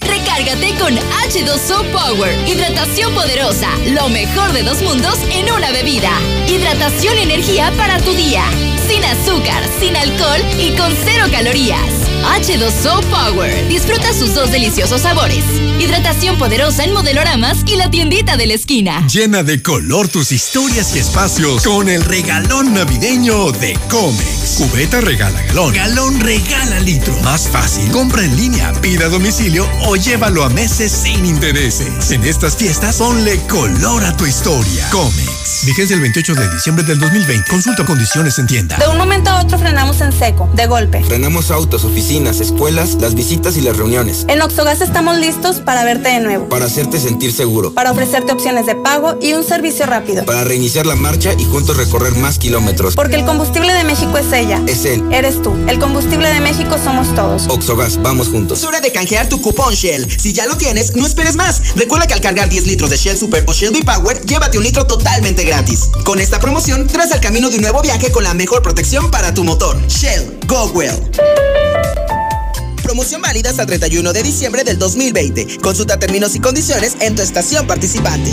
Recárgate con H2O Power. Hidratación poderosa. Lo mejor de dos mundos en una bebida. Hidratación y energía para tu día. Sin azúcar, sin alcohol y con cero calorías. H2O Power. Disfruta sus dos deliciosos sabores. Hidratación poderosa en modeloramas y la tiendita de la esquina. Llena de color tus historias y espacios con el regalón navideño de Comex. Cubeta regala galón. Galón regala litro. Más fácil. Compra en línea, pida a domicilio o llévalo a meses sin intereses. En estas fiestas, ponle color a tu historia. Comex. Vigencia el 28 de diciembre del 2020. Consulta condiciones en tienda. De un momento a otro frenamos en seco, de golpe. Frenamos autos, oficinas, escuelas, las visitas y las reuniones. En Oxogas estamos listos para verte de nuevo. Para hacerte sentir seguro. Para ofrecerte opciones de pago y un servicio rápido. Para reiniciar la marcha y juntos recorrer más kilómetros. Porque el combustible de México es ella. Es él. Eres tú. El combustible de México somos todos. Oxogas, vamos juntos. Es hora de canjear tu cupón Shell. Si ya lo tienes, no esperes más. Recuerda que al cargar 10 litros de Shell Super o Shell V-Power, llévate un litro totalmente gratis. Con esta promoción, tras el camino de un nuevo viaje con la mejor protección para tu motor. Shell, go well. Promoción válida hasta el 31 de diciembre del 2020. Consulta términos y condiciones en tu estación participante.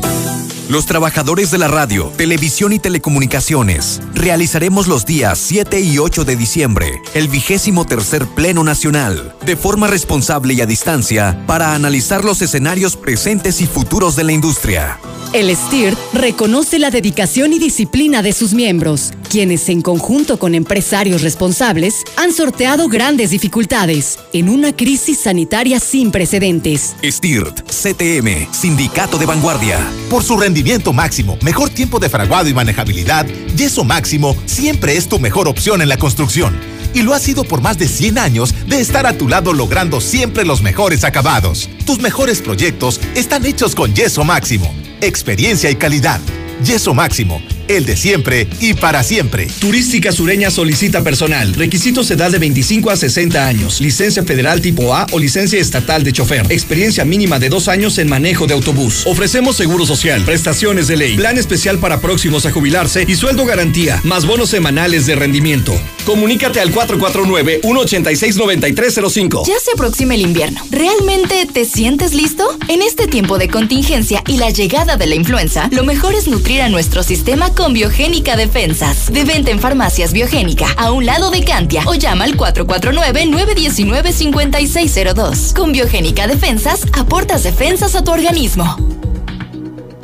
Los trabajadores de la radio, televisión y telecomunicaciones realizaremos los días 7 y 8 de diciembre el vigésimo tercer Pleno Nacional de forma responsable y a distancia para analizar los escenarios presentes y futuros de la industria. El STIR reconoce la dedicación y disciplina de sus miembros, quienes en conjunto con empresarios responsables han sorteado grandes dificultades en una crisis sanitaria sin precedentes. STIRT, CTM, Sindicato de Vanguardia. Por su rendimiento máximo, mejor tiempo de fraguado y manejabilidad, Yeso Máximo siempre es tu mejor opción en la construcción. Y lo ha sido por más de 100 años de estar a tu lado logrando siempre los mejores acabados. Tus mejores proyectos están hechos con Yeso Máximo. Experiencia y calidad. Yeso Máximo el de siempre y para siempre. Turística Sureña solicita personal. Requisitos edad de 25 a 60 años. Licencia federal tipo A o licencia estatal de chofer. Experiencia mínima de dos años en manejo de autobús. Ofrecemos seguro social, prestaciones de ley, plan especial para próximos a jubilarse y sueldo garantía, más bonos semanales de rendimiento. Comunícate al 449-186-9305. Ya se aproxima el invierno. ¿Realmente te sientes listo? En este tiempo de contingencia y la llegada de la influenza, lo mejor es nutrir a nuestro sistema con Biogénica Defensas. De venta en farmacias Biogénica, a un lado de Cantia, o llama al 449-919-5602. Con Biogénica Defensas, aportas defensas a tu organismo.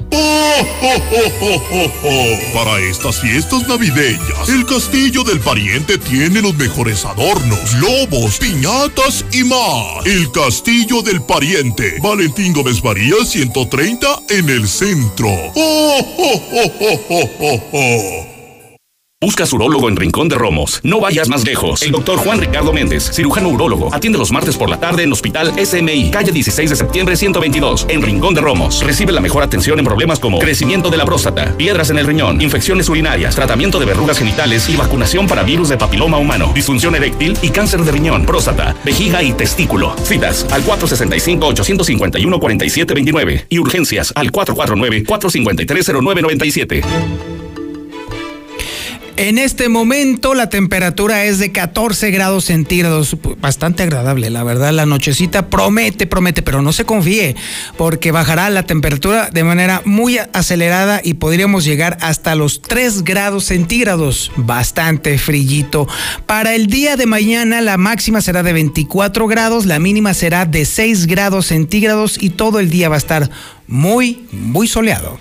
[laughs] Para estas fiestas navideñas, el castillo del pariente tiene los mejores adornos, lobos, piñatas y más. El castillo del pariente, Valentín Gómez María 130 en el centro. [laughs] su urólogo en Rincón de Romos. No vayas más lejos. El doctor Juan Ricardo Méndez, cirujano urólogo, atiende los martes por la tarde en Hospital SMI, calle 16 de septiembre 122, en Rincón de Romos. Recibe la mejor atención en problemas como crecimiento de la próstata, piedras en el riñón, infecciones urinarias, tratamiento de verrugas genitales y vacunación para virus de papiloma humano, disfunción eréctil y cáncer de riñón, próstata, vejiga y testículo. Citas al 465-851-4729 y urgencias al 449-453-0997. En este momento la temperatura es de 14 grados centígrados, bastante agradable, la verdad. La nochecita promete, promete, pero no se confíe, porque bajará la temperatura de manera muy acelerada y podríamos llegar hasta los 3 grados centígrados, bastante frillito. Para el día de mañana la máxima será de 24 grados, la mínima será de 6 grados centígrados y todo el día va a estar muy, muy soleado.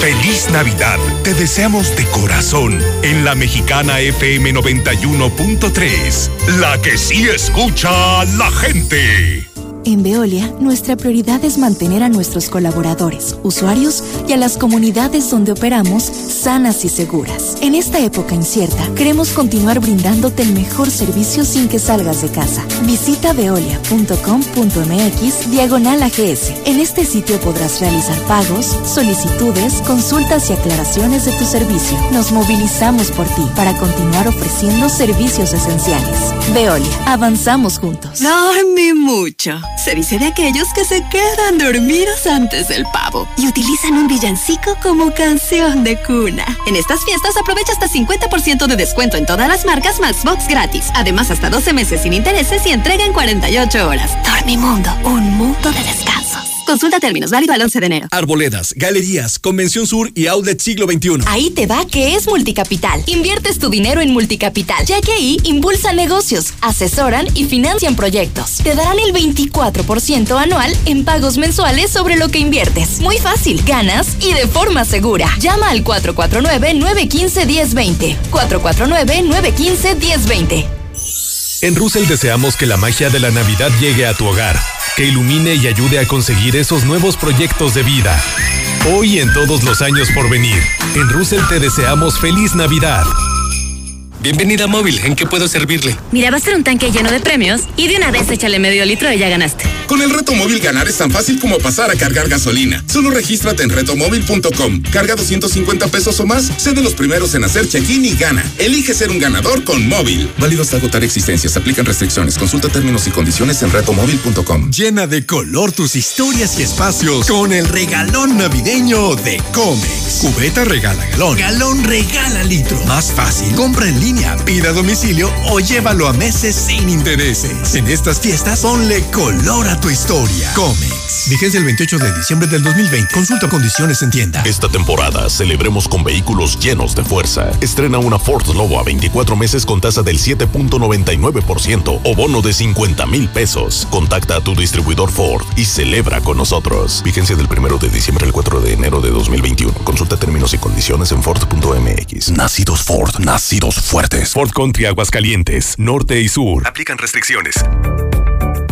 Feliz Navidad. Te deseamos de corazón en la mexicana FM 91.3. La que sí escucha a la gente. En Veolia, nuestra prioridad es mantener a nuestros colaboradores, usuarios y a las comunidades donde operamos sanas y seguras. En esta época incierta, queremos continuar brindándote el mejor servicio sin que salgas de casa. Visita veolia.com.mx diagonal AGS. En este sitio podrás realizar pagos, solicitudes, consultas y aclaraciones de tu servicio. Nos movilizamos por ti para continuar ofreciendo servicios esenciales. Veolia, avanzamos juntos. Dormi mucho. Se dice de aquellos que se quedan dormidos antes del pavo y utilizan un villancico como canción de cuna. En estas fiestas aprovecha hasta 50% de descuento en todas las marcas Maxbox gratis. Además, hasta 12 meses sin intereses y entrega en 48 horas. Dormimundo, un mundo de descansos. Consulta términos, válido al 11 de enero. Arboledas, galerías, Convención Sur y Outlet Siglo XXI. Ahí te va que es Multicapital. Inviertes tu dinero en Multicapital, ya que ahí impulsan negocios, asesoran y financian proyectos. Te darán el 24% anual en pagos mensuales sobre lo que inviertes. Muy fácil, ganas y de forma segura. Llama al 449-915-1020. 449-915-1020. En Russell deseamos que la magia de la Navidad llegue a tu hogar, que ilumine y ayude a conseguir esos nuevos proyectos de vida. Hoy y en todos los años por venir, en Russell te deseamos feliz Navidad. Bienvenida a Móvil, ¿en qué puedo servirle? Mira, va a ser un tanque lleno de premios y de una vez échale medio litro y ya ganaste. Con el reto móvil ganar es tan fácil como pasar a cargar gasolina. Solo regístrate en retomóvil.com. Carga 250 pesos o más, sé de los primeros en hacer check-in y gana. Elige ser un ganador con móvil. Válido hasta agotar existencias. Aplican restricciones. Consulta términos y condiciones en retomóvil.com. Llena de color tus historias y espacios con el regalón navideño de Comex. Cubeta regala galón. Galón regala litro. Más fácil. Compra en línea, pida a domicilio o llévalo a meses sin intereses. En estas fiestas, ponle color a tu historia. Comex. Vigencia el 28 de diciembre del 2020. Consulta condiciones en tienda. Esta temporada celebremos con vehículos llenos de fuerza. Estrena una Ford Lobo a 24 meses con tasa del 7.99% o bono de 50 mil pesos. Contacta a tu distribuidor Ford y celebra con nosotros. Vigencia del 1 de diciembre al 4 de enero de 2021. Consulta términos y condiciones en Ford.mx. Nacidos Ford, nacidos fuertes. Ford Country Aguascalientes, Norte y Sur. Aplican restricciones.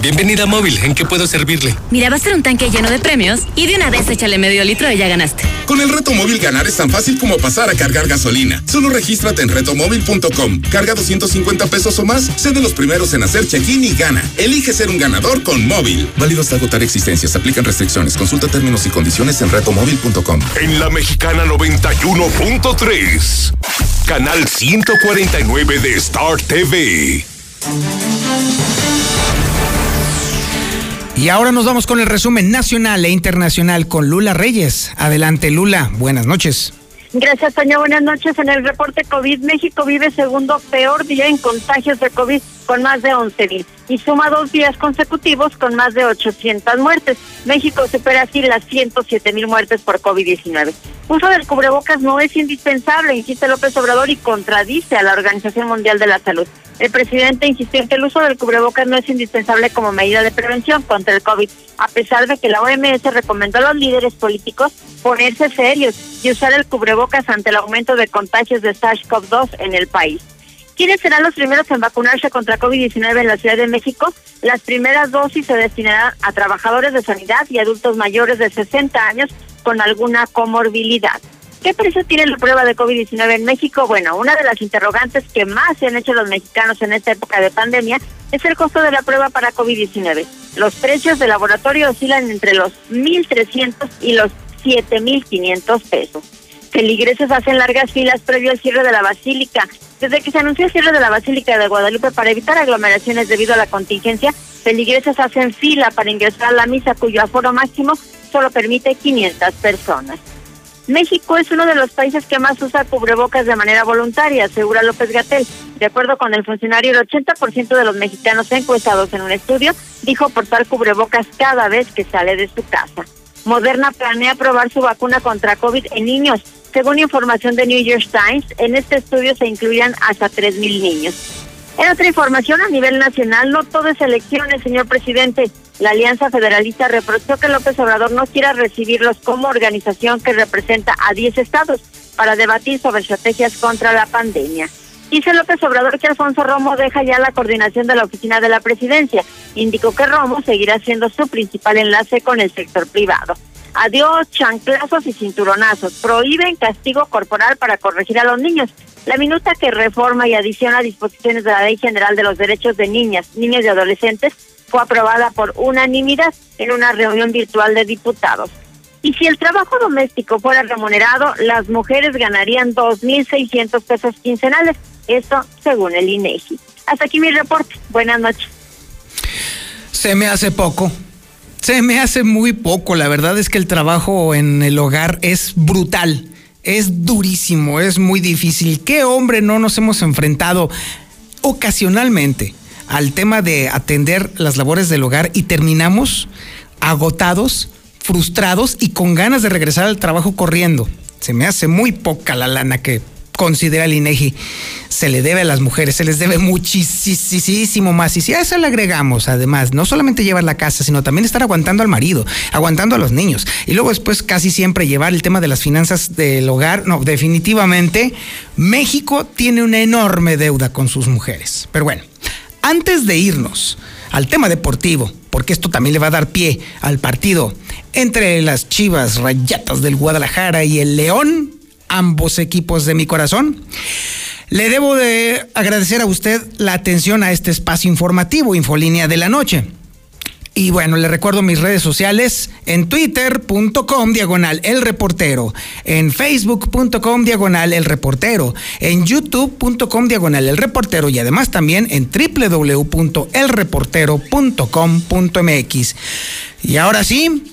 Bienvenida a Móvil, ¿en qué puedo servirle? Mira, va a ser un tanque lleno de premios y de una vez échale medio litro y ya ganaste. Con el reto móvil ganar es tan fácil como pasar a cargar gasolina. Solo regístrate en retomóvil.com. Carga 250 pesos o más, sé de los primeros en hacer check-in y gana. Elige ser un ganador con móvil. Válido hasta agotar existencias. Aplican restricciones. Consulta términos y condiciones en retomóvil.com. En la Mexicana 91.3, canal 149 de Star TV. Y ahora nos vamos con el resumen nacional e internacional con Lula Reyes. Adelante, Lula. Buenas noches. Gracias, Toño. Buenas noches. En el reporte COVID, México vive segundo peor día en contagios de COVID con más de 11 mil y suma dos días consecutivos con más de 800 muertes. México supera así las 107 mil muertes por COVID-19. Uso del cubrebocas no es indispensable, insiste López Obrador y contradice a la Organización Mundial de la Salud. El presidente insistió en que el uso del cubrebocas no es indispensable como medida de prevención contra el COVID, a pesar de que la OMS recomendó a los líderes políticos ponerse serios y usar el cubrebocas ante el aumento de contagios de SARS-CoV-2 en el país. ¿Quiénes serán los primeros en vacunarse contra COVID-19 en la Ciudad de México? Las primeras dosis se destinarán a trabajadores de sanidad y adultos mayores de 60 años con alguna comorbilidad. ¿Qué precio tiene la prueba de COVID-19 en México? Bueno, una de las interrogantes que más se han hecho los mexicanos en esta época de pandemia es el costo de la prueba para COVID-19. Los precios de laboratorio oscilan entre los 1.300 y los 7.500 pesos. Feligreses hacen largas filas previo al cierre de la basílica. Desde que se anunció el cierre de la Basílica de Guadalupe para evitar aglomeraciones debido a la contingencia, feligreses hacen fila para ingresar a la misa cuyo aforo máximo solo permite 500 personas. México es uno de los países que más usa cubrebocas de manera voluntaria, asegura López Gatel. De acuerdo con el funcionario, el 80% de los mexicanos encuestados en un estudio dijo portar cubrebocas cada vez que sale de su casa. Moderna planea probar su vacuna contra COVID en niños. Según información de New York Times, en este estudio se incluían hasta 3.000 niños. En otra información a nivel nacional, no todo es elecciones, señor presidente. La Alianza Federalista reprochó que López Obrador no quiera recibirlos como organización que representa a 10 estados para debatir sobre estrategias contra la pandemia. Dice López Obrador que Alfonso Romo deja ya la coordinación de la oficina de la presidencia. Indicó que Romo seguirá siendo su principal enlace con el sector privado. Adiós, chanclazos y cinturonazos. Prohíben castigo corporal para corregir a los niños. La minuta que reforma y adiciona disposiciones de la Ley General de los Derechos de Niñas, Niños y Adolescentes fue aprobada por unanimidad en una reunión virtual de diputados. Y si el trabajo doméstico fuera remunerado, las mujeres ganarían 2.600 pesos quincenales. Esto según el INEGI. Hasta aquí mi reporte. Buenas noches. Se me hace poco. Se me hace muy poco. La verdad es que el trabajo en el hogar es brutal. Es durísimo, es muy difícil. ¿Qué hombre no nos hemos enfrentado ocasionalmente al tema de atender las labores del hogar y terminamos agotados, frustrados y con ganas de regresar al trabajo corriendo? Se me hace muy poca la lana que considera el INEGI se le debe a las mujeres, se les debe muchísimo más. Y si a eso le agregamos, además, no solamente llevar la casa, sino también estar aguantando al marido, aguantando a los niños. Y luego después casi siempre llevar el tema de las finanzas del hogar. No, definitivamente, México tiene una enorme deuda con sus mujeres. Pero bueno, antes de irnos al tema deportivo, porque esto también le va a dar pie al partido entre las Chivas Rayatas del Guadalajara y el León, ambos equipos de mi corazón. Le debo de agradecer a usted la atención a este espacio informativo, Infolínea de la Noche. Y bueno, le recuerdo mis redes sociales en twitter.com diagonal el reportero, en facebook.com diagonal el reportero, en youtube.com diagonal el reportero y además también en www.elreportero.com.mx. Y ahora sí,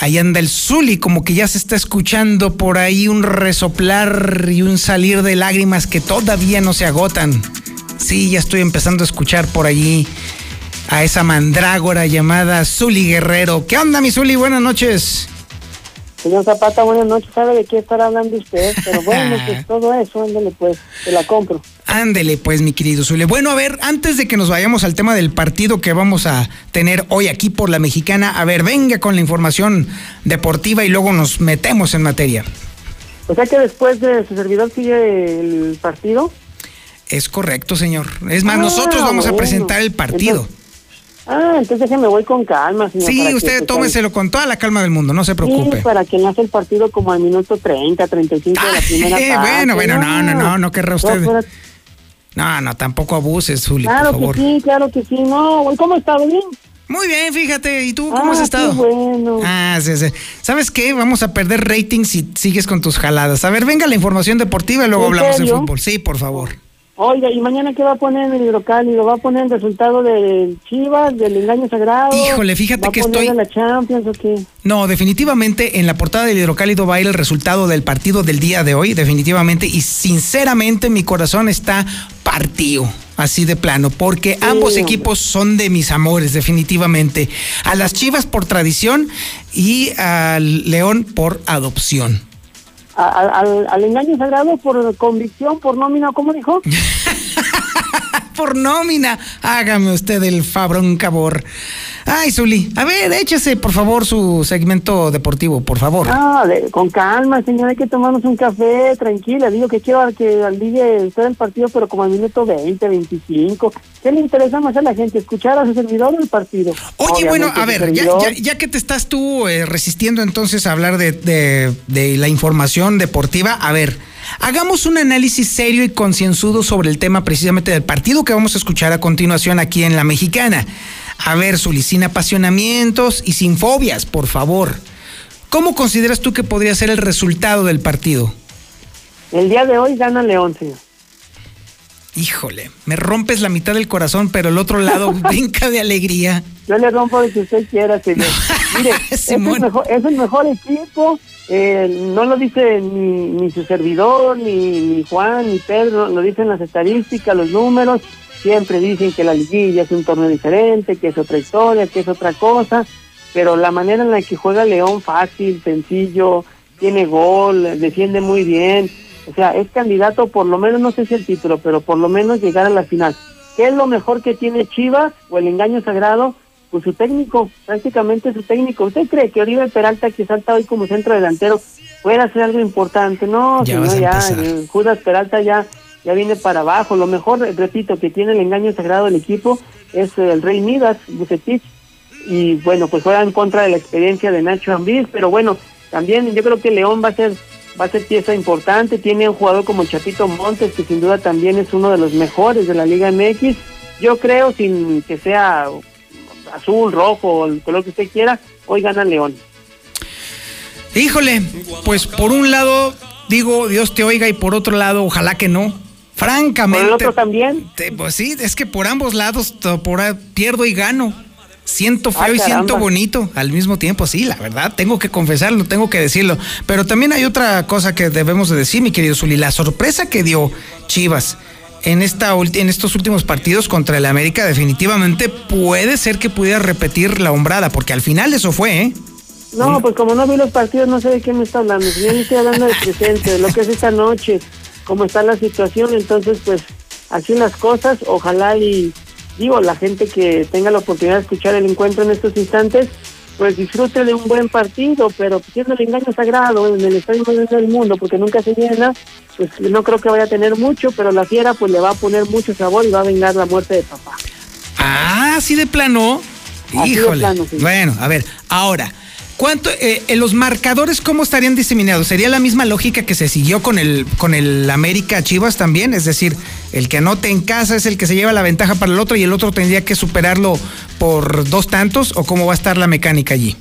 Ahí anda el Zuli, como que ya se está escuchando por ahí un resoplar y un salir de lágrimas que todavía no se agotan. Sí, ya estoy empezando a escuchar por allí a esa mandrágora llamada Zuli Guerrero. ¿Qué onda, mi Zuli? Buenas noches. Señor Zapata, buenas noches. ¿Sabe de qué estará hablando usted? Pero bueno, [laughs] pues todo eso, ándale pues, te la compro. Ándele pues, mi querido Zule. Bueno, a ver, antes de que nos vayamos al tema del partido que vamos a tener hoy aquí por la mexicana, a ver, venga con la información deportiva y luego nos metemos en materia. O sea que después de su servidor sigue el partido. Es correcto, señor. Es más, ah, nosotros vamos a presentar el partido. Ah, entonces me voy con calma, señor. Sí, usted tómeselo con toda la calma del mundo, no se preocupe. Sí, para que nace el partido como al minuto 30, 35 de la [laughs] primera parte. Bueno, bueno, no, no, no, no querrá usted. No, no, tampoco abuses, Zuli, claro por favor. que sí, claro que sí. No, ¿cómo está? ¿Bien? Muy bien, fíjate. ¿Y tú cómo has Ah, estado? qué bueno. Ah, sí, sí. ¿Sabes qué? Vamos a perder rating si sigues con tus jaladas. A ver, venga la información deportiva y luego ¿En hablamos de fútbol. Sí, por favor. Oiga, ¿y mañana qué va a poner en el hidrocálido? ¿Va a poner el resultado de Chivas, del engaño sagrado? Híjole, fíjate ¿Va que a poner estoy- de la Champions o qué? No, definitivamente en la portada del hidrocálido va a ir el resultado del partido del día de hoy, definitivamente. Y sinceramente mi corazón está partido, así de plano, porque ambos hombre. equipos son de mis amores, definitivamente. A las Chivas por tradición y al León por adopción. Al, al engaño sagrado por convicción, por nómina, ¿cómo dijo? [laughs] por nómina. Hágame usted el fabrón cabor. Ay, Zuli, a ver, échese por favor su segmento deportivo, por favor. Ah, de- con calma, señor, hay que tomarnos un café, tranquila. Digo que quiero que al día esté el partido, pero como al minuto 20, 25. ¿Qué le interesa más a la gente? ¿Escuchar a su servidor o el partido? Oye, bueno, a ver, ya, ya- ya que te estás tú eh, resistiendo entonces a hablar de, de- de la información deportiva, a ver, hagamos un análisis serio y concienzudo sobre el tema precisamente del partido que vamos a escuchar a continuación aquí en La Mexicana. A ver, Zuli, sin apasionamientos y sin fobias, por favor. ¿Cómo consideras tú que podría ser el resultado del partido? El día de hoy gana León, señor. Híjole, me rompes la mitad del corazón, pero el otro lado [laughs] brinca de alegría. Yo le rompo lo que usted quiera, señor. [laughs] Mire, es el, mejor, es el mejor equipo. eh, no lo dice ni, ni su servidor, ni, ni Juan, ni Pedro, lo dicen las estadísticas, los números. Siempre dicen que la liguilla es un torneo diferente, que es otra historia, que es otra cosa. Pero la manera en la que juega León, fácil, sencillo, tiene gol, defiende muy bien. O sea, es candidato, por lo menos, no sé si el título, pero por lo menos llegar a la final. ¿Qué es lo mejor que tiene Chivas o el engaño sagrado? Pues su técnico, prácticamente su técnico. ¿Usted cree que Oribe Peralta, que salta hoy como centro delantero, puede hacer algo importante? No, Ya si vas no, a ya, eh, Judas Peralta ya, ya viene para abajo. Lo mejor, eh, repito, que tiene el engaño sagrado del equipo es eh, el Rey Midas, Bucetich, y bueno, pues juega en contra de la experiencia de Nacho Ambriz, pero bueno, también yo creo que León va a ser va a ser pieza importante, tiene un jugador como Chapito Montes, que sin duda también es uno de los mejores de la Liga MX, yo creo, sin que sea azul, rojo, el color que usted quiera, hoy gana León. Híjole, pues por un lado digo Dios te oiga y por otro lado ojalá que no. Francamente. ¿Por el otro también? te- pues sí, es que por ambos lados por pierdo y gano. Siento feo Ah, y siento bonito al mismo tiempo, sí, la verdad, tengo que confesarlo, tengo que decirlo. Pero también hay otra cosa que debemos de decir, mi querido Zuli, la sorpresa que dio Chivas en, esta, en estos últimos partidos contra el América definitivamente puede ser que pudiera repetir la hombrada, porque al final eso fue, ¿eh? No, pues como no vi los partidos, no sé de qué me está hablando. Si Yo le estoy hablando del presente, de lo que es esta noche, cómo está la situación. Entonces, pues, así las cosas. Ojalá y, digo, la gente que tenga la oportunidad de escuchar el encuentro en estos instantes, pues disfrute de un buen partido, pero siendo el engaño sagrado en el estadio más del mundo, porque nunca se llena, pues no creo que vaya a tener mucho, pero la fiera pues le va a poner mucho sabor y va a vengar la muerte de papá. Ah, así de plano. Así de Híjole. plano, sí. Bueno, a ver, ahora, ¿cuánto eh, los marcadores cómo estarían diseminados? ¿Sería la misma lógica que se siguió con el con el América Chivas también? Es decir, el que anote en casa es el que se lleva la ventaja para el otro y el otro tendría que superarlo por dos tantos o cómo va a estar la mecánica allí?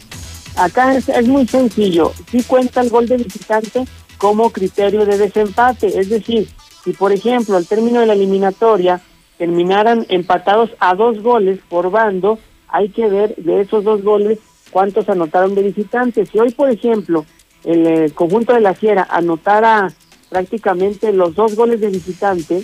Acá es, es muy sencillo. Sí cuenta el gol de visitante como criterio de desempate. Es decir, si por ejemplo al término de la eliminatoria terminaran empatados a dos goles por bando, hay que ver de esos dos goles cuántos anotaron de visitante. Si hoy, por ejemplo, el eh, conjunto de la Fiera anotara prácticamente los dos goles de visitante,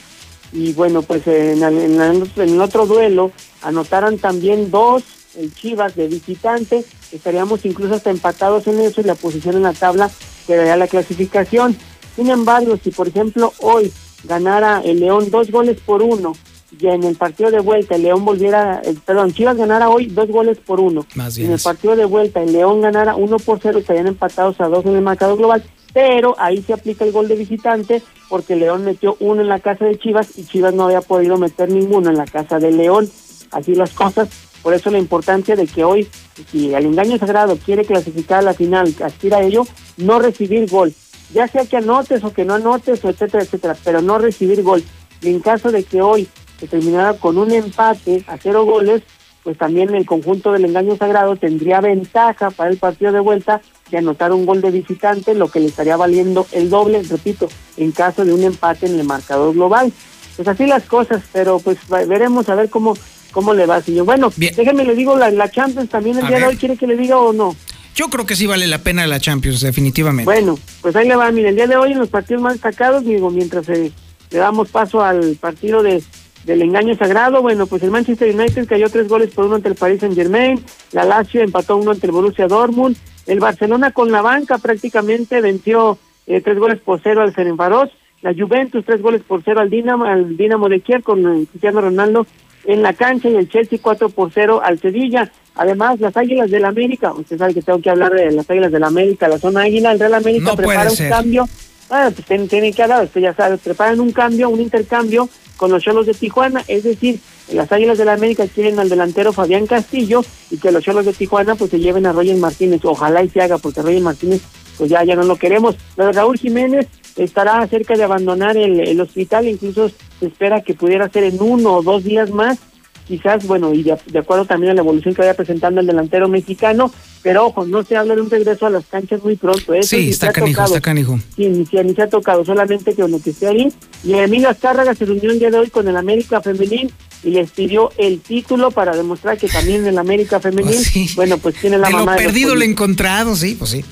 y bueno, pues en en en otro duelo anotaran también dos el Chivas de visitante, estaríamos incluso hasta empatados en eso y la posición en la tabla quedaría la clasificación. Sin embargo, si por ejemplo hoy ganara el León dos goles por uno y en el partido de vuelta el León volviera, eh, perdón, Chivas ganara hoy dos goles por uno Más bien en el partido de vuelta el León ganara uno por cero estarían empatados a dos en el marcador global, pero ahí se aplica el gol de visitante porque León metió uno en la casa de Chivas y Chivas no había podido meter ninguno en la casa de León. Así las cosas, por eso la importancia de que hoy, si el engaño sagrado quiere clasificar a la final, aspira a ello, no recibir gol. Ya sea que anotes o que no anotes, o etcétera, etcétera, pero no recibir gol. Y en caso de que hoy se terminara con un empate a cero goles, pues también el conjunto del engaño sagrado tendría ventaja para el partido de vuelta de anotar un gol de visitante, lo que le estaría valiendo el doble, repito, en caso de un empate en el marcador global. Pues así las cosas, pero pues veremos a ver cómo cómo le va, señor. Bueno, déjeme le digo, la, la Champions también el A día de hoy quiere que le diga o no. Yo creo que sí vale la pena la Champions, definitivamente. Bueno, pues ahí le va, mire, el día de hoy en los partidos más destacados, digo, mientras eh, le damos paso al partido de del engaño sagrado, bueno, pues el Manchester United cayó tres goles por uno ante el Paris Saint Germain, la Lazio empató uno ante el Borussia Dortmund, el Barcelona con la banca prácticamente venció eh, tres goles por cero al Ferencváros, la Juventus tres goles por cero al Dinamo, al Dinamo de Kiev con eh, Cristiano Ronaldo en la cancha y el Chelsea 4 por 0 al Sevilla. Además, las Águilas del América, usted sabe que tengo que hablar de las Águilas del América, la zona Águila, el Real América No prepara un cambio. Ah, pues tienen, tienen que hablar, usted ya sabe, preparan un cambio, un intercambio con los Cholos de Tijuana, es decir, las Águilas del América quieren al delantero Fabián Castillo y que los Cholos de Tijuana pues se lleven a Roger Martínez, ojalá y se haga porque Roger Martínez pues ya, ya no lo queremos. De Raúl Jiménez estará cerca de abandonar el, el hospital, incluso se espera que pudiera ser en uno o dos días más, quizás, bueno, y de, de acuerdo también a la evolución que vaya presentando el delantero mexicano, pero ojo, no se habla de un regreso a las canchas muy pronto. Eso Sí, está canijo, está canijo. Sí, ni se, ni se ha tocado, solamente que lo que esté ahí. Y Emilio Azcárraga se reunió el día de hoy con el América Femenil y les pidió el título para demostrar que también el América Femenil, bueno, pues tiene la de lo mamá de perdido lo encontrado, sí, pues sí.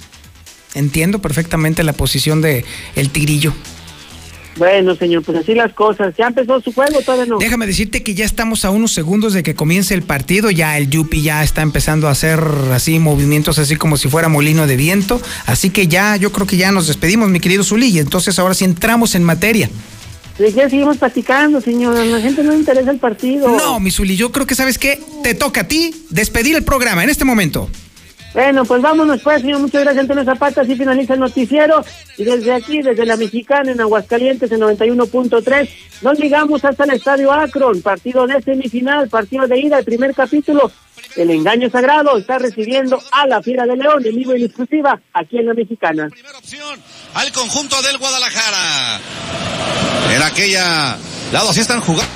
Entiendo perfectamente la posición de el tigrillo. Bueno, señor, pues así las cosas. ¿Ya empezó su juego todavía no? Déjame decirte que ya estamos a unos segundos de que comience el partido. Ya el Yupi ya está empezando a hacer así movimientos así como si fuera molino de viento. Así que ya, yo creo que ya nos despedimos, mi querido Zuli. Y entonces ahora sí entramos en materia. ¿De qué seguimos platicando, señor? A la gente no le interesa el partido. No, Misuli, yo creo que sabes qué, te toca a ti despedir el programa en este momento. Bueno, pues vámonos pues, señor. Muchas gracias, Antonio Zapata. Así finaliza el noticiero. Y desde aquí, desde la Mexicana, en Aguascalientes, en 91.3, nos llegamos hasta el Estadio Akron. Partido de semifinal, partido de ida, el primer capítulo. El engaño sagrado está recibiendo a la Fiera de León en vivo y exclusiva aquí en la Mexicana. Al conjunto del Guadalajara. En aquella lado, así están jugando.